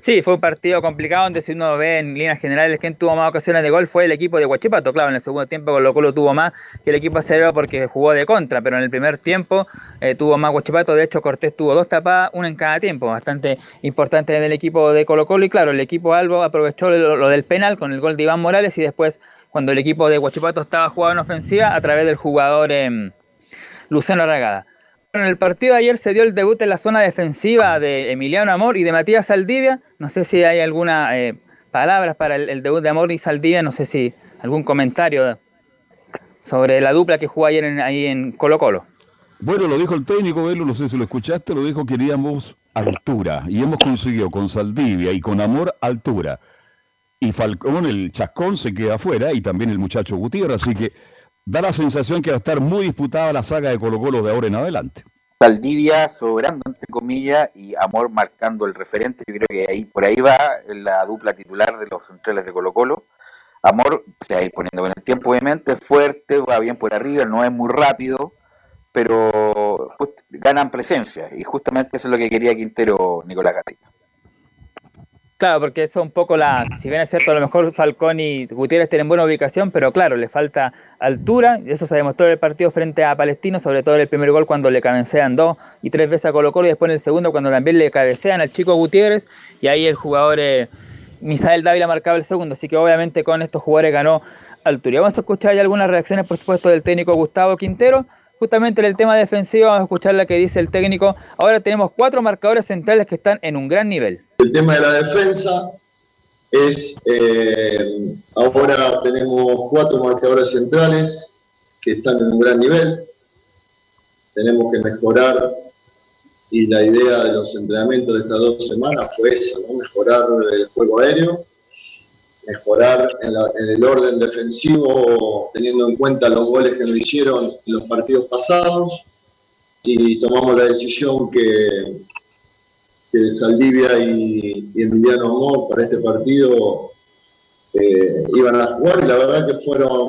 Sí, fue un partido complicado donde si uno ve en líneas generales quién tuvo más ocasiones de gol fue el equipo de Huachipato. Claro, en el segundo tiempo Colo Colo tuvo más que el equipo acerero porque jugó de contra, pero en el primer tiempo eh, tuvo más Huachipato. De hecho, Cortés tuvo dos tapadas, una en cada tiempo, bastante importante del equipo de Colo Colo. Y claro, el equipo Albo aprovechó lo, del penal con el gol de Iván Morales y después cuando el equipo de Huachipato estaba jugando en ofensiva a través del jugador em, Luciano Arragada. En el partido de ayer se dio el debut en la zona defensiva de Emiliano Amor y de Matías Saldivia. No sé si hay alguna eh, palabras para el, debut de Amor y Saldivia. No sé si algún comentario sobre la dupla que jugó ayer ahí en Colo Colo. Bueno, lo dijo el técnico, Velo, no sé si lo escuchaste, lo dijo queríamos altura. Y hemos conseguido con Saldivia y con Amor altura. Y Falcón, el chascón, se queda afuera y también el muchacho Gutiérrez. Así que da la sensación que va a estar muy disputada la saga de Colo Colo de ahora en adelante. Saldivia sobrando, entre comillas, y Amor marcando el referente. Yo creo que ahí por ahí va la dupla titular de los centrales de Colo Colo. Amor se va a ir poniendo con el tiempo, obviamente, es fuerte, va bien por arriba, no es muy rápido, pero ganan presencia. Y justamente eso es lo que quería Quintero Nicolás Gatica. Claro, porque eso es un poco la. Si bien es cierto, a lo mejor Falcón y Gutiérrez tienen buena ubicación, pero claro, le falta altura. Y eso se demostró en el partido frente a Palestino, sobre todo en el primer gol cuando le cabecean dos y tres veces a Colo Colo, y después en el segundo cuando también le cabecean al chico Gutiérrez. Y ahí el jugador eh, Misael Dávila marcaba el segundo. Así que obviamente con estos jugadores ganó altura. Vamos a escuchar ya algunas reacciones, por supuesto, del técnico Gustavo Quintero Justamente en el tema defensivo, vamos a escuchar la que dice el técnico. Ahora tenemos cuatro marcadores centrales que están en un gran nivel. El tema de la defensa es, eh, ahora tenemos cuatro marcadores centrales que están en un gran nivel. Tenemos que mejorar y la idea de los entrenamientos de estas dos semanas fue esa, ¿no? mejorar el juego aéreo, mejorar en, en el orden defensivo teniendo en cuenta los goles que nos hicieron en los partidos pasados y tomamos la decisión que, que Saldivia y, Emiliano Amor para este partido eh, iban a jugar y la verdad que fueron,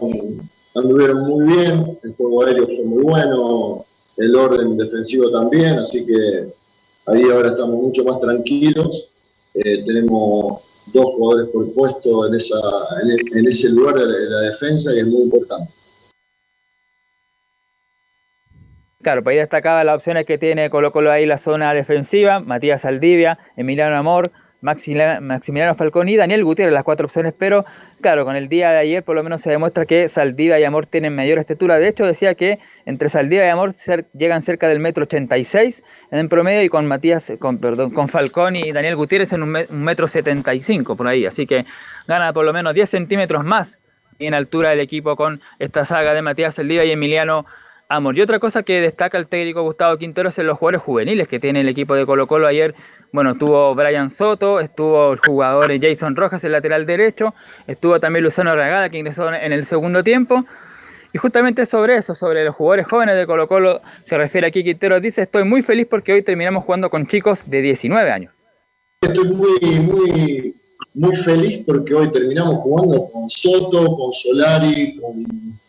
anduvieron muy bien, el juego aéreo fue muy bueno, el orden defensivo también, así que ahí ahora estamos mucho más tranquilos, Eh, tenemos dos jugadores por puesto en, esa, en, ese lugar de la defensa y es muy importante. Claro, pues ahí destacaba las opciones que tiene Colo Colo ahí la zona defensiva, Matías Saldivia, Emiliano Amor, Maximiliano Falcón y Daniel Gutiérrez, las cuatro opciones, pero claro, con el día de ayer por lo menos se demuestra que Saldivia y Amor tienen mayor estatura. De hecho, decía que entre Saldivia y Amor llegan cerca del metro 86 en promedio y con Matías, con, perdón, con Falcón y Daniel Gutiérrez en un, me- un metro 75 por ahí. Así que gana por lo menos 10 centímetros más en altura el equipo con esta saga de Matías Saldivia y Emiliano Amor. Y otra cosa que destaca el técnico Gustavo Quintero es los jugadores juveniles que tiene el equipo de Colo Colo ayer. Bueno, estuvo Brian Soto, estuvo el jugador Jason Rojas, el lateral derecho, estuvo también Luciano Regada que ingresó en el segundo tiempo. Y justamente sobre eso, sobre los jugadores jóvenes de Colo Colo, se refiere aquí Quintero, dice, estoy muy feliz porque hoy terminamos jugando con chicos de 19 años. Estoy muy, muy, muy feliz porque hoy terminamos jugando con Soto, con Solari, con,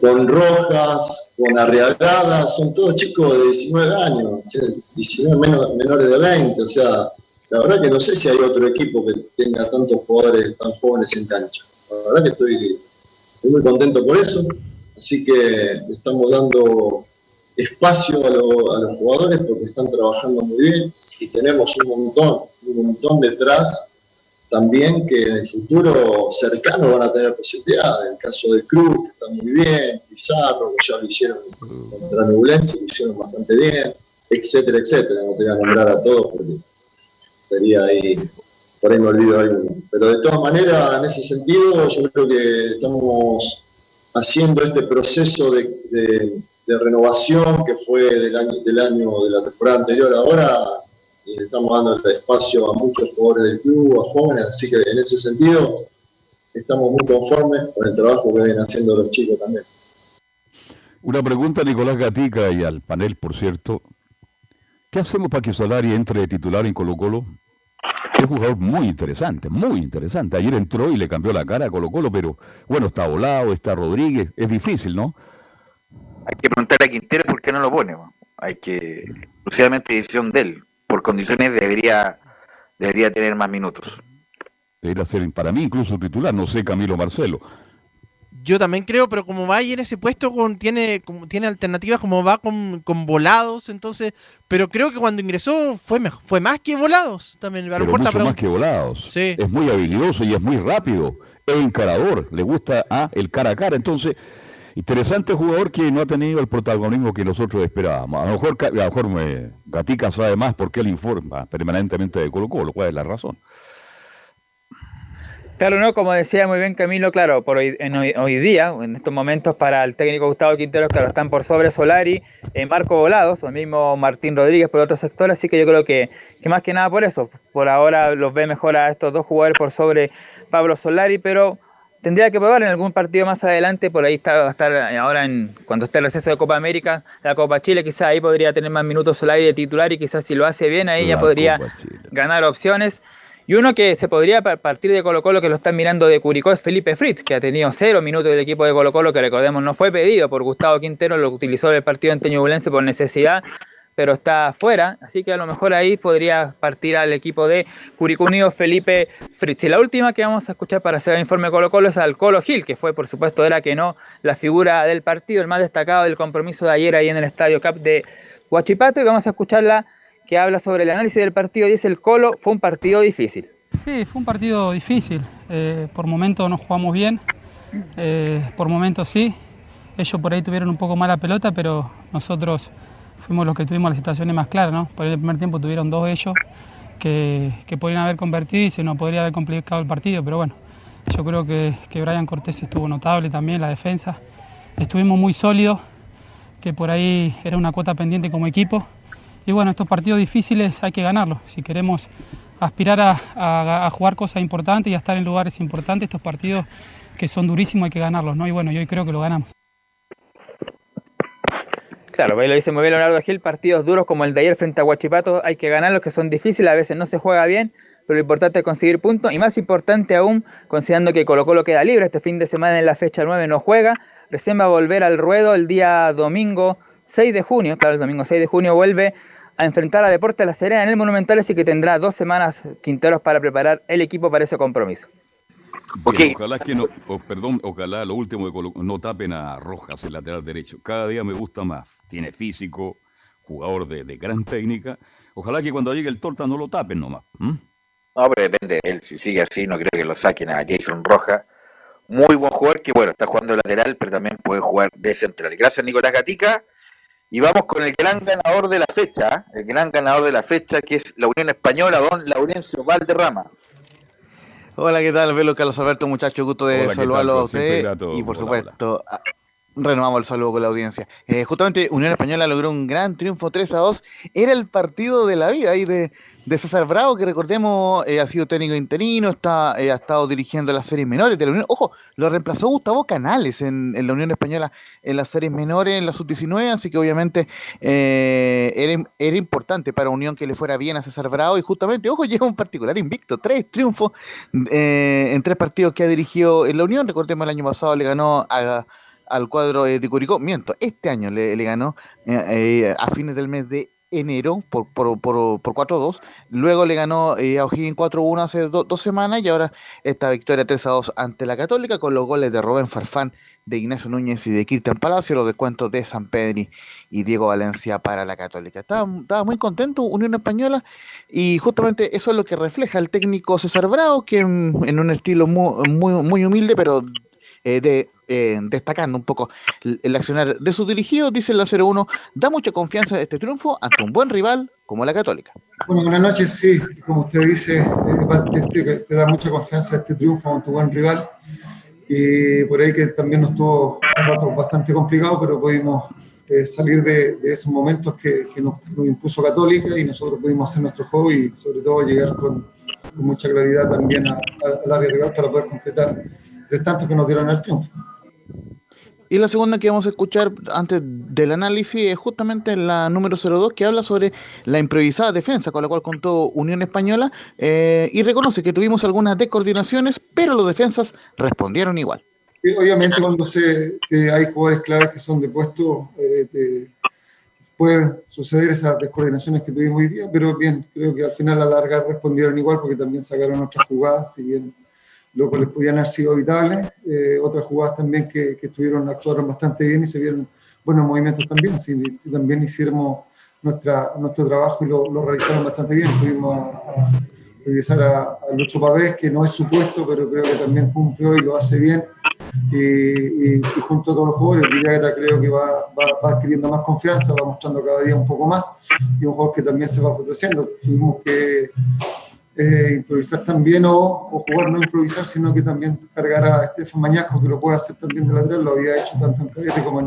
con Rojas, con Arriagada, son todos chicos de 19 años, o sea, 19 menos- menores de 20, o sea, la verdad que no sé si hay otro equipo que tenga tantos jugadores tan jóvenes en cancha. La verdad que estoy, muy contento por eso, así que estamos dando espacio a los jugadores porque están trabajando muy bien y tenemos un montón, un montón detrás también que en el futuro cercano van a tener posibilidades. El caso de Cruz, que está muy bien, Pizarro, que ya lo hicieron contra Nublense, lo hicieron bastante bien, etcétera, etcétera. No te voy a nombrar a todos porque estaría ahí, por ahí me olvido alguno. Pero de todas maneras, en ese sentido, yo creo que estamos haciendo este proceso de- de renovación que fue del año, del año de la temporada anterior ahora, y le estamos dando el espacio a muchos jugadores del club, a jóvenes, así que en ese sentido estamos muy conformes con el trabajo que vienen haciendo los chicos también. Una pregunta a Nicolás Gatica y al panel, por cierto. ¿Qué hacemos para que Solari entre de titular en Colo Colo? Es un jugador muy interesante, muy interesante. Ayer entró y le cambió la cara a Colo Colo, pero bueno, está volado, está Rodríguez. Es difícil, ¿no? Hay que preguntar a Quintero por qué no lo pone. Hay que, exclusivamente decisión de él. Por condiciones debería, debería tener más minutos. Debería ser para mí incluso titular, no sé Camilo Marcelo. Yo también creo, pero como va ahí en ese puesto, con, tiene, como, tiene alternativas, como va con, con volados, entonces. Pero creo que cuando ingresó fue mejor, fue más que volados también. A lo Pero mucho más que volados. Sí. Es muy habilidoso y es muy rápido. Es encarador, le gusta ah, el cara a cara. Entonces, interesante jugador que no ha tenido el protagonismo que nosotros esperábamos. A lo mejor, a lo mejor eh, Gatica sabe más porque él informa permanentemente de Colo Colo, cuál es la razón. Claro, no, como decía muy bien Camilo, claro, por hoy, en hoy, hoy día, en estos momentos para el técnico Gustavo Quintero, claro, están por sobre Solari, eh, Marco Volados, o el mismo Martín Rodríguez por otro sector, así que yo creo que, que más que nada por eso, por ahora los ve mejor a estos dos jugadores por sobre Pablo Solari, pero tendría que probar en algún partido más adelante, por ahí está, va a estar eh, ahora en cuando esté el receso de Copa América, la Copa Chile, quizás ahí podría tener más minutos Solari de titular y quizás si lo hace bien ahí ya podría ganar opciones. Y uno que se podría pa- partir de Colo Colo, que lo están mirando de Curicó, es Felipe Fritz, que ha tenido cero minutos del equipo de Colo Colo, que recordemos no fue pedido por Gustavo Quintero, lo utilizó en el partido en Teñubulense por necesidad, pero está fuera, así que a lo mejor ahí podría partir al equipo de Curicó Unido Felipe Fritz. Y la última que vamos a escuchar para hacer el informe Colo Colo es al Colo Gil, que fue por supuesto era que no la figura del partido, el más destacado del compromiso de ayer ahí en el Estadio Cap de Huachipato, y vamos a escucharla que habla sobre el análisis del partido, dice el Colo, fue un partido difícil. Sí, fue un partido difícil. Eh, por momentos nos jugamos bien, eh, por momentos sí. ellos por ahí tuvieron un poco mala pelota, pero nosotros fuimos los que tuvimos las situaciones más claras, ¿no? Por el primer tiempo tuvieron dos ellos que, que podrían haber convertido y se nos podría haber complicado el partido, pero bueno, yo creo que, que Brian Cortés estuvo notable también, la defensa. Estuvimos muy sólidos, que por ahí era una cuota pendiente como equipo. Y bueno, estos partidos difíciles hay que ganarlos. Si queremos aspirar a, a- jugar cosas importantes y a estar en lugares importantes, estos partidos que son durísimos hay que ganarlos, ¿no? Y bueno, yo creo que lo ganamos. Claro, ahí lo dice muy bien Leonardo Gil, partidos duros como el de ayer frente a Huachipato hay que ganarlos, que son difíciles, a veces no se juega bien, pero lo importante es conseguir puntos y más importante aún, considerando que Colo Colo queda libre este fin de semana en la fecha 9 no juega, recién va a volver al ruedo el día domingo 6 de junio, claro, el domingo 6 de junio vuelve a enfrentar a Deportes La Serena en el Monumental, así que tendrá dos semanas Quinteros para preparar el equipo para ese compromiso. Bien, Ojalá que no, perdón, ojalá lo último de Colo- no tapen a Rojas el lateral derecho. Cada día me gusta más. Tiene físico, jugador de, de gran técnica. Ojalá que cuando llegue el torta no lo tapen nomás. ¿m? No, pero depende. Él, si sigue así, no creo que lo saquen a Jason Roja. Muy buen jugador que, bueno, está jugando de lateral, pero también puede jugar de central. Gracias, Nicolás Gatica. Y vamos con el gran ganador de la fecha, ¿eh? el gran ganador de la fecha, que es la Unión Española, don Laurencio Valderrama. Hola, ¿qué tal? Velo Carlos Alberto, muchachos, gusto de Hola, ¿qué saludarlo a usted. grato. Y por Hola, supuesto, renovamos el saludo con la audiencia. Eh, justamente Unión Española logró un gran triunfo 3 a 2. Era el partido de la vida ahí de, César Bravo, que recordemos eh, ha sido técnico interino, está, eh, ha estado dirigiendo las series menores de la Unión. Ojo, lo reemplazó Gustavo Canales en, la Unión Española en las series menores, en la sub-19, así que obviamente era, era importante para Unión que le fuera bien a César Bravo y justamente, ojo, llega un particular invicto, tres triunfos en tres partidos que ha dirigido en la Unión. Recordemos, el año pasado le ganó a- al cuadro eh, de Curicó, miento, este año le, ganó eh, eh, a fines del mes de enero por, por, por, por 4-2. Luego le ganó a O'Higgins 4-1 hace do- dos semanas y ahora esta victoria 3-2 ante la Católica con los goles de Rubén Farfán, de Ignacio Núñez y de Cristian Palacio, los descuentos de San Pedri y Diego Valencia para la Católica. Estaba, muy contento Unión Española y justamente eso es lo que refleja el técnico César Bravo, que en, en un estilo muy, muy, muy humilde, pero de, eh, destacando un poco el, accionar de sus dirigidos, dice la 01, da mucha confianza de este triunfo ante un buen rival como la Católica. Bueno, buenas noches, sí, como usted dice, eh, este, te da mucha confianza este triunfo ante tu buen rival. Y por ahí que también nos estuvo un bastante complicado, pero pudimos eh, salir de, de esos momentos que, que nos, nos impuso Católica y nosotros pudimos hacer nuestro juego y sobre todo llegar con, con mucha claridad también al área rival para poder concretar de tanto que nos dieron el triunfo. Y la segunda que vamos a escuchar antes del análisis es justamente la número 02 que habla sobre la improvisada defensa con la cual contó Unión Española eh, y reconoce que tuvimos algunas descoordinaciones, pero los defensas respondieron igual. Y obviamente cuando se, se- hay jugadores claves que son de puesto, eh, de- pueden suceder esas descoordinaciones que tuvimos hoy día, pero bien, creo que al final a la larga respondieron igual porque también sacaron otras jugadas, si bien lo que les podían haber sido evitables, eh, otras jugadas también que, que estuvieron, actuaron bastante bien y se vieron buenos movimientos también, si, también hicimos nuestra, nuestro trabajo y lo, lo realizaron bastante bien, tuvimos a, a a, a Lucho Pavés, que no es su puesto, pero creo que también cumplió y lo hace bien, y, junto a todos los jugadores, Villagra creo que va, va, va adquiriendo más confianza, va mostrando cada día un poco más, y un jugador que también se va fortaleciendo. Tuvimos que eh, improvisar también o, o jugar no improvisar, sino que también cargar a Estefan Mañasco, que lo puede hacer también de lateral, lo había hecho tanto en cadete como en,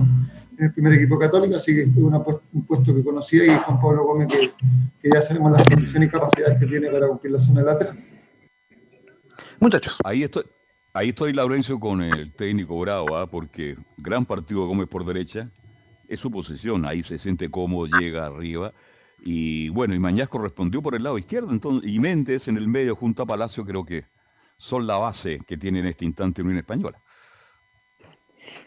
en el primer equipo católico, así que es un puesto que conocía y Juan Pablo Gómez, que, que ya sabemos las condiciones y capacidades que tiene para cumplir la zona de lateral. Muchachos. Ahí estoy, ahí estoy, Laurencio, con el técnico Bravo, ¿ah? porque gran partido de Gómez por derecha, es su posición, ahí se siente cómodo, llega arriba. Y bueno, y Mañasco respondió por el lado izquierdo, entonces, y Méndez en el medio junto a Palacio creo que son la base que tiene en este instante Unión Española.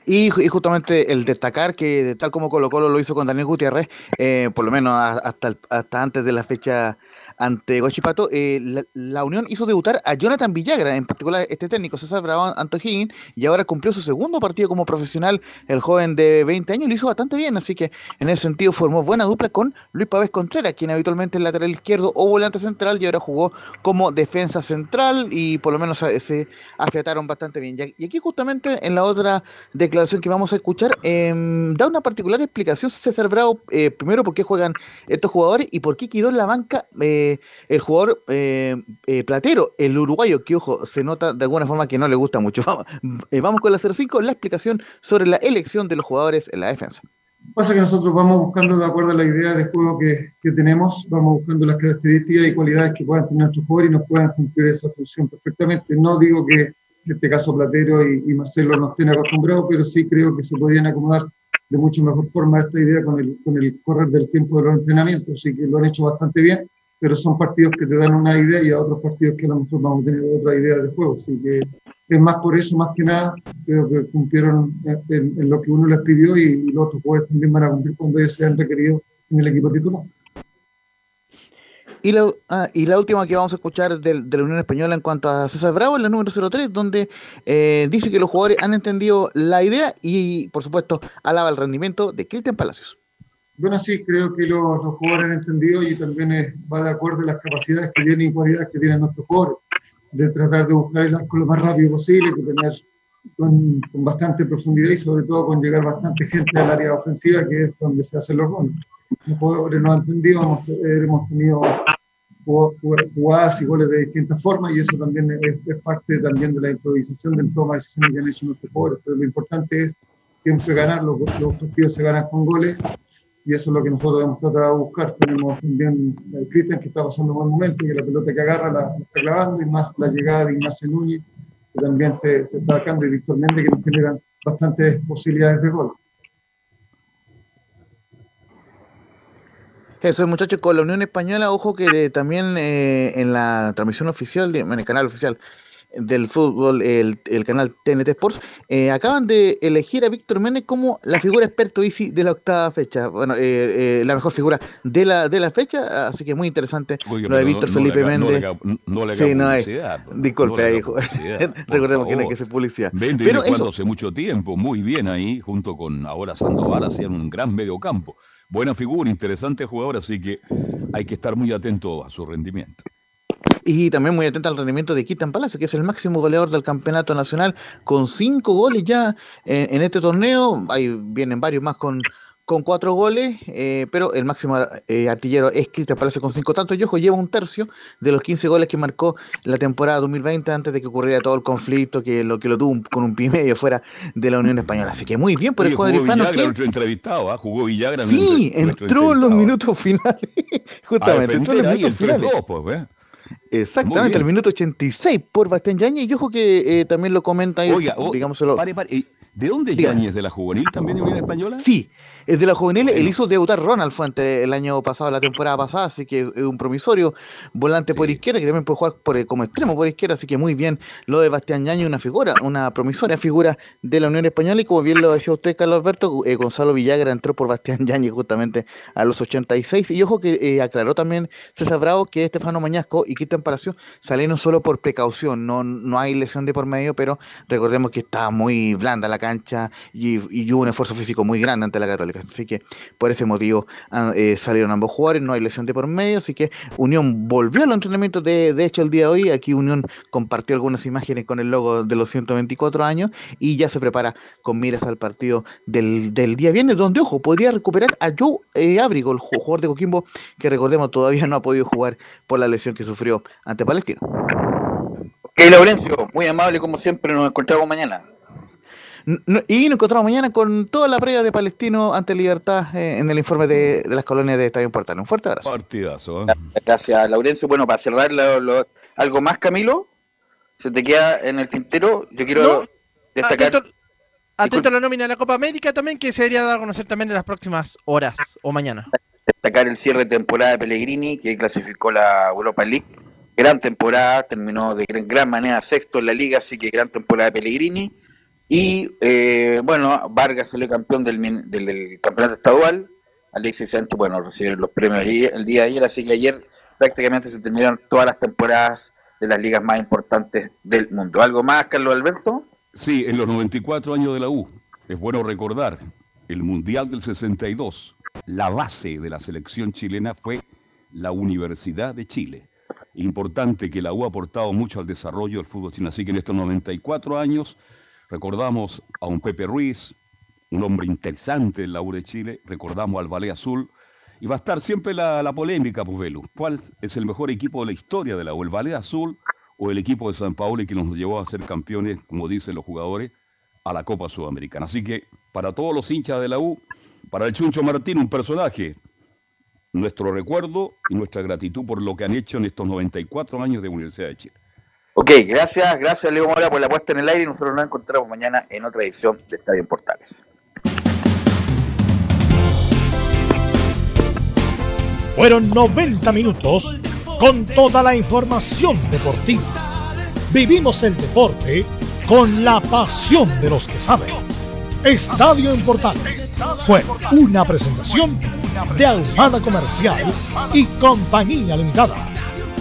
Y, ju- y justamente el destacar que tal como Colo Colo lo hizo con Daniel Gutiérrez, eh, por lo menos hasta, hasta antes de la fecha ante Guachipato, eh, la, Unión hizo debutar a Jonathan Villagra, en particular este técnico, César Bravo Antojín, y ahora cumplió su segundo partido como profesional. El joven de 20 años lo hizo bastante bien, así que en ese sentido formó buena dupla con Luis Pávez Contreras, quien habitualmente es lateral izquierdo o volante central y ahora jugó como defensa central y por lo menos se, se afiataron bastante bien. Y aquí justamente en la otra declaración que vamos a escuchar, em, da una particular explicación César Bravo, eh, primero por qué juegan estos jugadores y por qué quedó en la banca eh, el jugador eh, eh, platero, el uruguayo, que ojo, se nota de alguna forma que no le gusta mucho. Vamos, eh, vamos con la 05, la explicación sobre la elección de los jugadores en la defensa. Pasa que nosotros vamos buscando, de acuerdo a la idea de juego que, que tenemos, vamos buscando las características y cualidades que puedan tener nuestros jugadores y nos puedan cumplir esa función perfectamente. No digo que en este caso Platero y, y Marcelo no estén acostumbrados, pero sí creo que se podrían acomodar de mucho mejor forma esta idea con el, con el correr del tiempo de los entrenamientos, así que lo han hecho bastante bien, pero son partidos que te dan una idea y a otros partidos que a lo mejor vamos a tener otra idea de juego, así que es más por eso, más que nada, creo que cumplieron en, lo que uno les pidió y, los otros jugadores también van a cumplir cuando ellos sean requeridos en el equipo titular. Y la, ah, y la última que vamos a escuchar del- de, la Unión Española en cuanto a César Bravo, es la número 03, donde eh, dice que los jugadores han entendido la idea y, por supuesto, alaba el rendimiento de Cristian Palacios. Bueno, sí, creo que los, los jugadores han entendido y también eh, va de acuerdo a las capacidades que tienen y cualidades que tienen nuestros jugadores, de tratar de buscar el arco lo más rápido posible, de tener con, con bastante profundidad y sobre todo con llegar bastante gente al área ofensiva, que es donde se hacen los goles. Los jugadores lo han entendido, hemos, hemos tenido jug- jug- jugadas y goles de distintas formas y eso también es, es parte también de la improvisación del toma de decisiones que han hecho nuestros jugadores. Pero lo importante es siempre ganar, los, los partidos se ganan con goles y eso es lo que nosotros hemos tratado de buscar. Tenemos también a Cristian que está pasando un buen momento y la pelota que agarra la, está clavando y más la llegada de Ignacio Núñez que también se, está marcando y Víctor que nos generan bastantes posibilidades de gol. Eso es, muchachos, con la Unión Española, ojo que también eh, en la transmisión oficial, en el canal oficial del fútbol, el, el canal TNT Sports, eh, acaban de elegir a Víctor Méndez como la figura experto Easy de la octava fecha. Bueno, eh, eh, la mejor figura de la, de la fecha, así que muy interesante Oiga, lo de Víctor no- Felipe no Méndez. no le Sí, no hay. pues. Disculpe ahí, recordemos que no hay favor. que hacer publicidad. Méndez Pero viene jugando eso, hace mucho tiempo, muy bien ahí, junto con ahora Sandoval, hacían un gran mediocampo. Buena figura, interesante jugador, así que hay que estar muy atento a su rendimiento. Y también muy atento al rendimiento de Cristian Palacio, que es el máximo goleador del campeonato nacional, con cinco goles ya en, en este torneo. Ahí vienen varios más con, con cuatro goles, eh, pero el máximo eh, artillero es Cristian Palacio con cinco tantos. Y ojo, lleva un tercio de los 15 goles que marcó la temporada 2020 antes de que ocurriera todo el conflicto que lo que lo tuvo un- con un pie y medio fuera de la Unión Española. Así que muy bien por el Oye, cuadro hispano. Villagra, que- entrevistado, ¿ah? jugó Villagra. Sí, nuestro- nuestro entró en los minutos finales. Justamente, entró en los minutos finales. 3-2, pues, ¿eh? Exactamente, al minuto 86 por Bastián Yañez. Y ojo que eh, también lo comenta Oiga, pare, pare, ¿y ¿De dónde. Yáñez? ¿De la juvenil también de Unión Española? Sí, es de la juvenil. Él hizo debutar Ronald Fuente el año pasado, la temporada pasada, así que es un promisorio. Volante por izquierda que también puede jugar por, como extremo por izquierda, así que muy bien lo de Bastián Yañez, una figura, una promisoria figura de la Unión Española y como bien lo decía usted, Carlos Alberto, eh, Gonzalo Villagra entró por Bastián Yañez justamente a los 86 y ojo que eh, aclaró también César Bravo que Estefano Mañasco y Cristian Palacio salieron solo por precaución, no, no hay lesión de por medio, pero recordemos que estaba muy blanda la cancha y, y hubo un esfuerzo físico muy grande ante la Católica, así que por ese motivo ah, eh, salieron ambos jugadores, no hay lesión de por medio, así que Unión volvió a los entrenamientos de, de hecho el día de hoy, aquí Unión compartió algunas imágenes con el logo de los 124 años y ya se prepara con miras al partido del, del día viernes, donde, ojo, podría recuperar a Joe eh, Abrigo, el ju- jugador de Coquimbo, que recordemos todavía no ha podido jugar por la lesión que sufrió ante Palestino. Ok, Laurencio, muy amable como siempre, nos encontramos mañana. No- y nos encontramos mañana con toda la previa de Palestino ante Libertad eh, en el informe de, de las colonias de Estadio Portal. Un fuerte abrazo. Partidazo, ¿eh? Gracias, Laurencio. Bueno, para cerrar lo- lo- algo más, Camilo, se te queda en el tintero. Yo quiero No. destacar. Atento, atento a la nómina de la Copa América también, que se debería dar a conocer también en las próximas horas o mañana. destacar el cierre de temporada de Pellegrini, que clasificó la Europa League. Gran temporada, terminó de gran, gran manera sexto en la liga, así que gran temporada de Pellegrini. Y eh, bueno, Vargas salió campeón del, del, del campeonato estadual. Alexis Sánchez, bueno, recibieron los premios el día de ayer, así que ayer prácticamente se terminaron todas las temporadas de las ligas más importantes del mundo. ¿Algo más, Carlos Alberto? Sí, en los 94 años de la U, es bueno recordar, el Mundial del 62, la base de la selección chilena fue la Universidad de Chile. Importante que la U ha aportado mucho al desarrollo del fútbol chileno. Así que en estos 94 años recordamos a un Pepe Ruiz, un hombre interesante en la U de Chile, recordamos al Ballet Azul, y va a estar siempre la, la polémica, Puvelu. ¿Cuál es el mejor equipo de la historia de la U? ¿El Ballet Azul o el equipo de San Paulo que nos llevó a ser campeones, como dicen los jugadores, a la Copa Sudamericana? Así que para todos los hinchas de la U, para el Chuncho Martín, un personaje, nuestro recuerdo y nuestra gratitud por lo que han hecho en estos 94 años de Universidad de Chile. Ok, gracias, gracias Leo Mora por la puesta en el aire y nosotros nos encontramos mañana en otra edición de Estadio en Portales. Fueron 90 minutos con toda la información deportiva. Vivimos el deporte con la pasión de los que saben. Estadio en Portales fue una presentación de Almada Comercial y Compañía Limitada.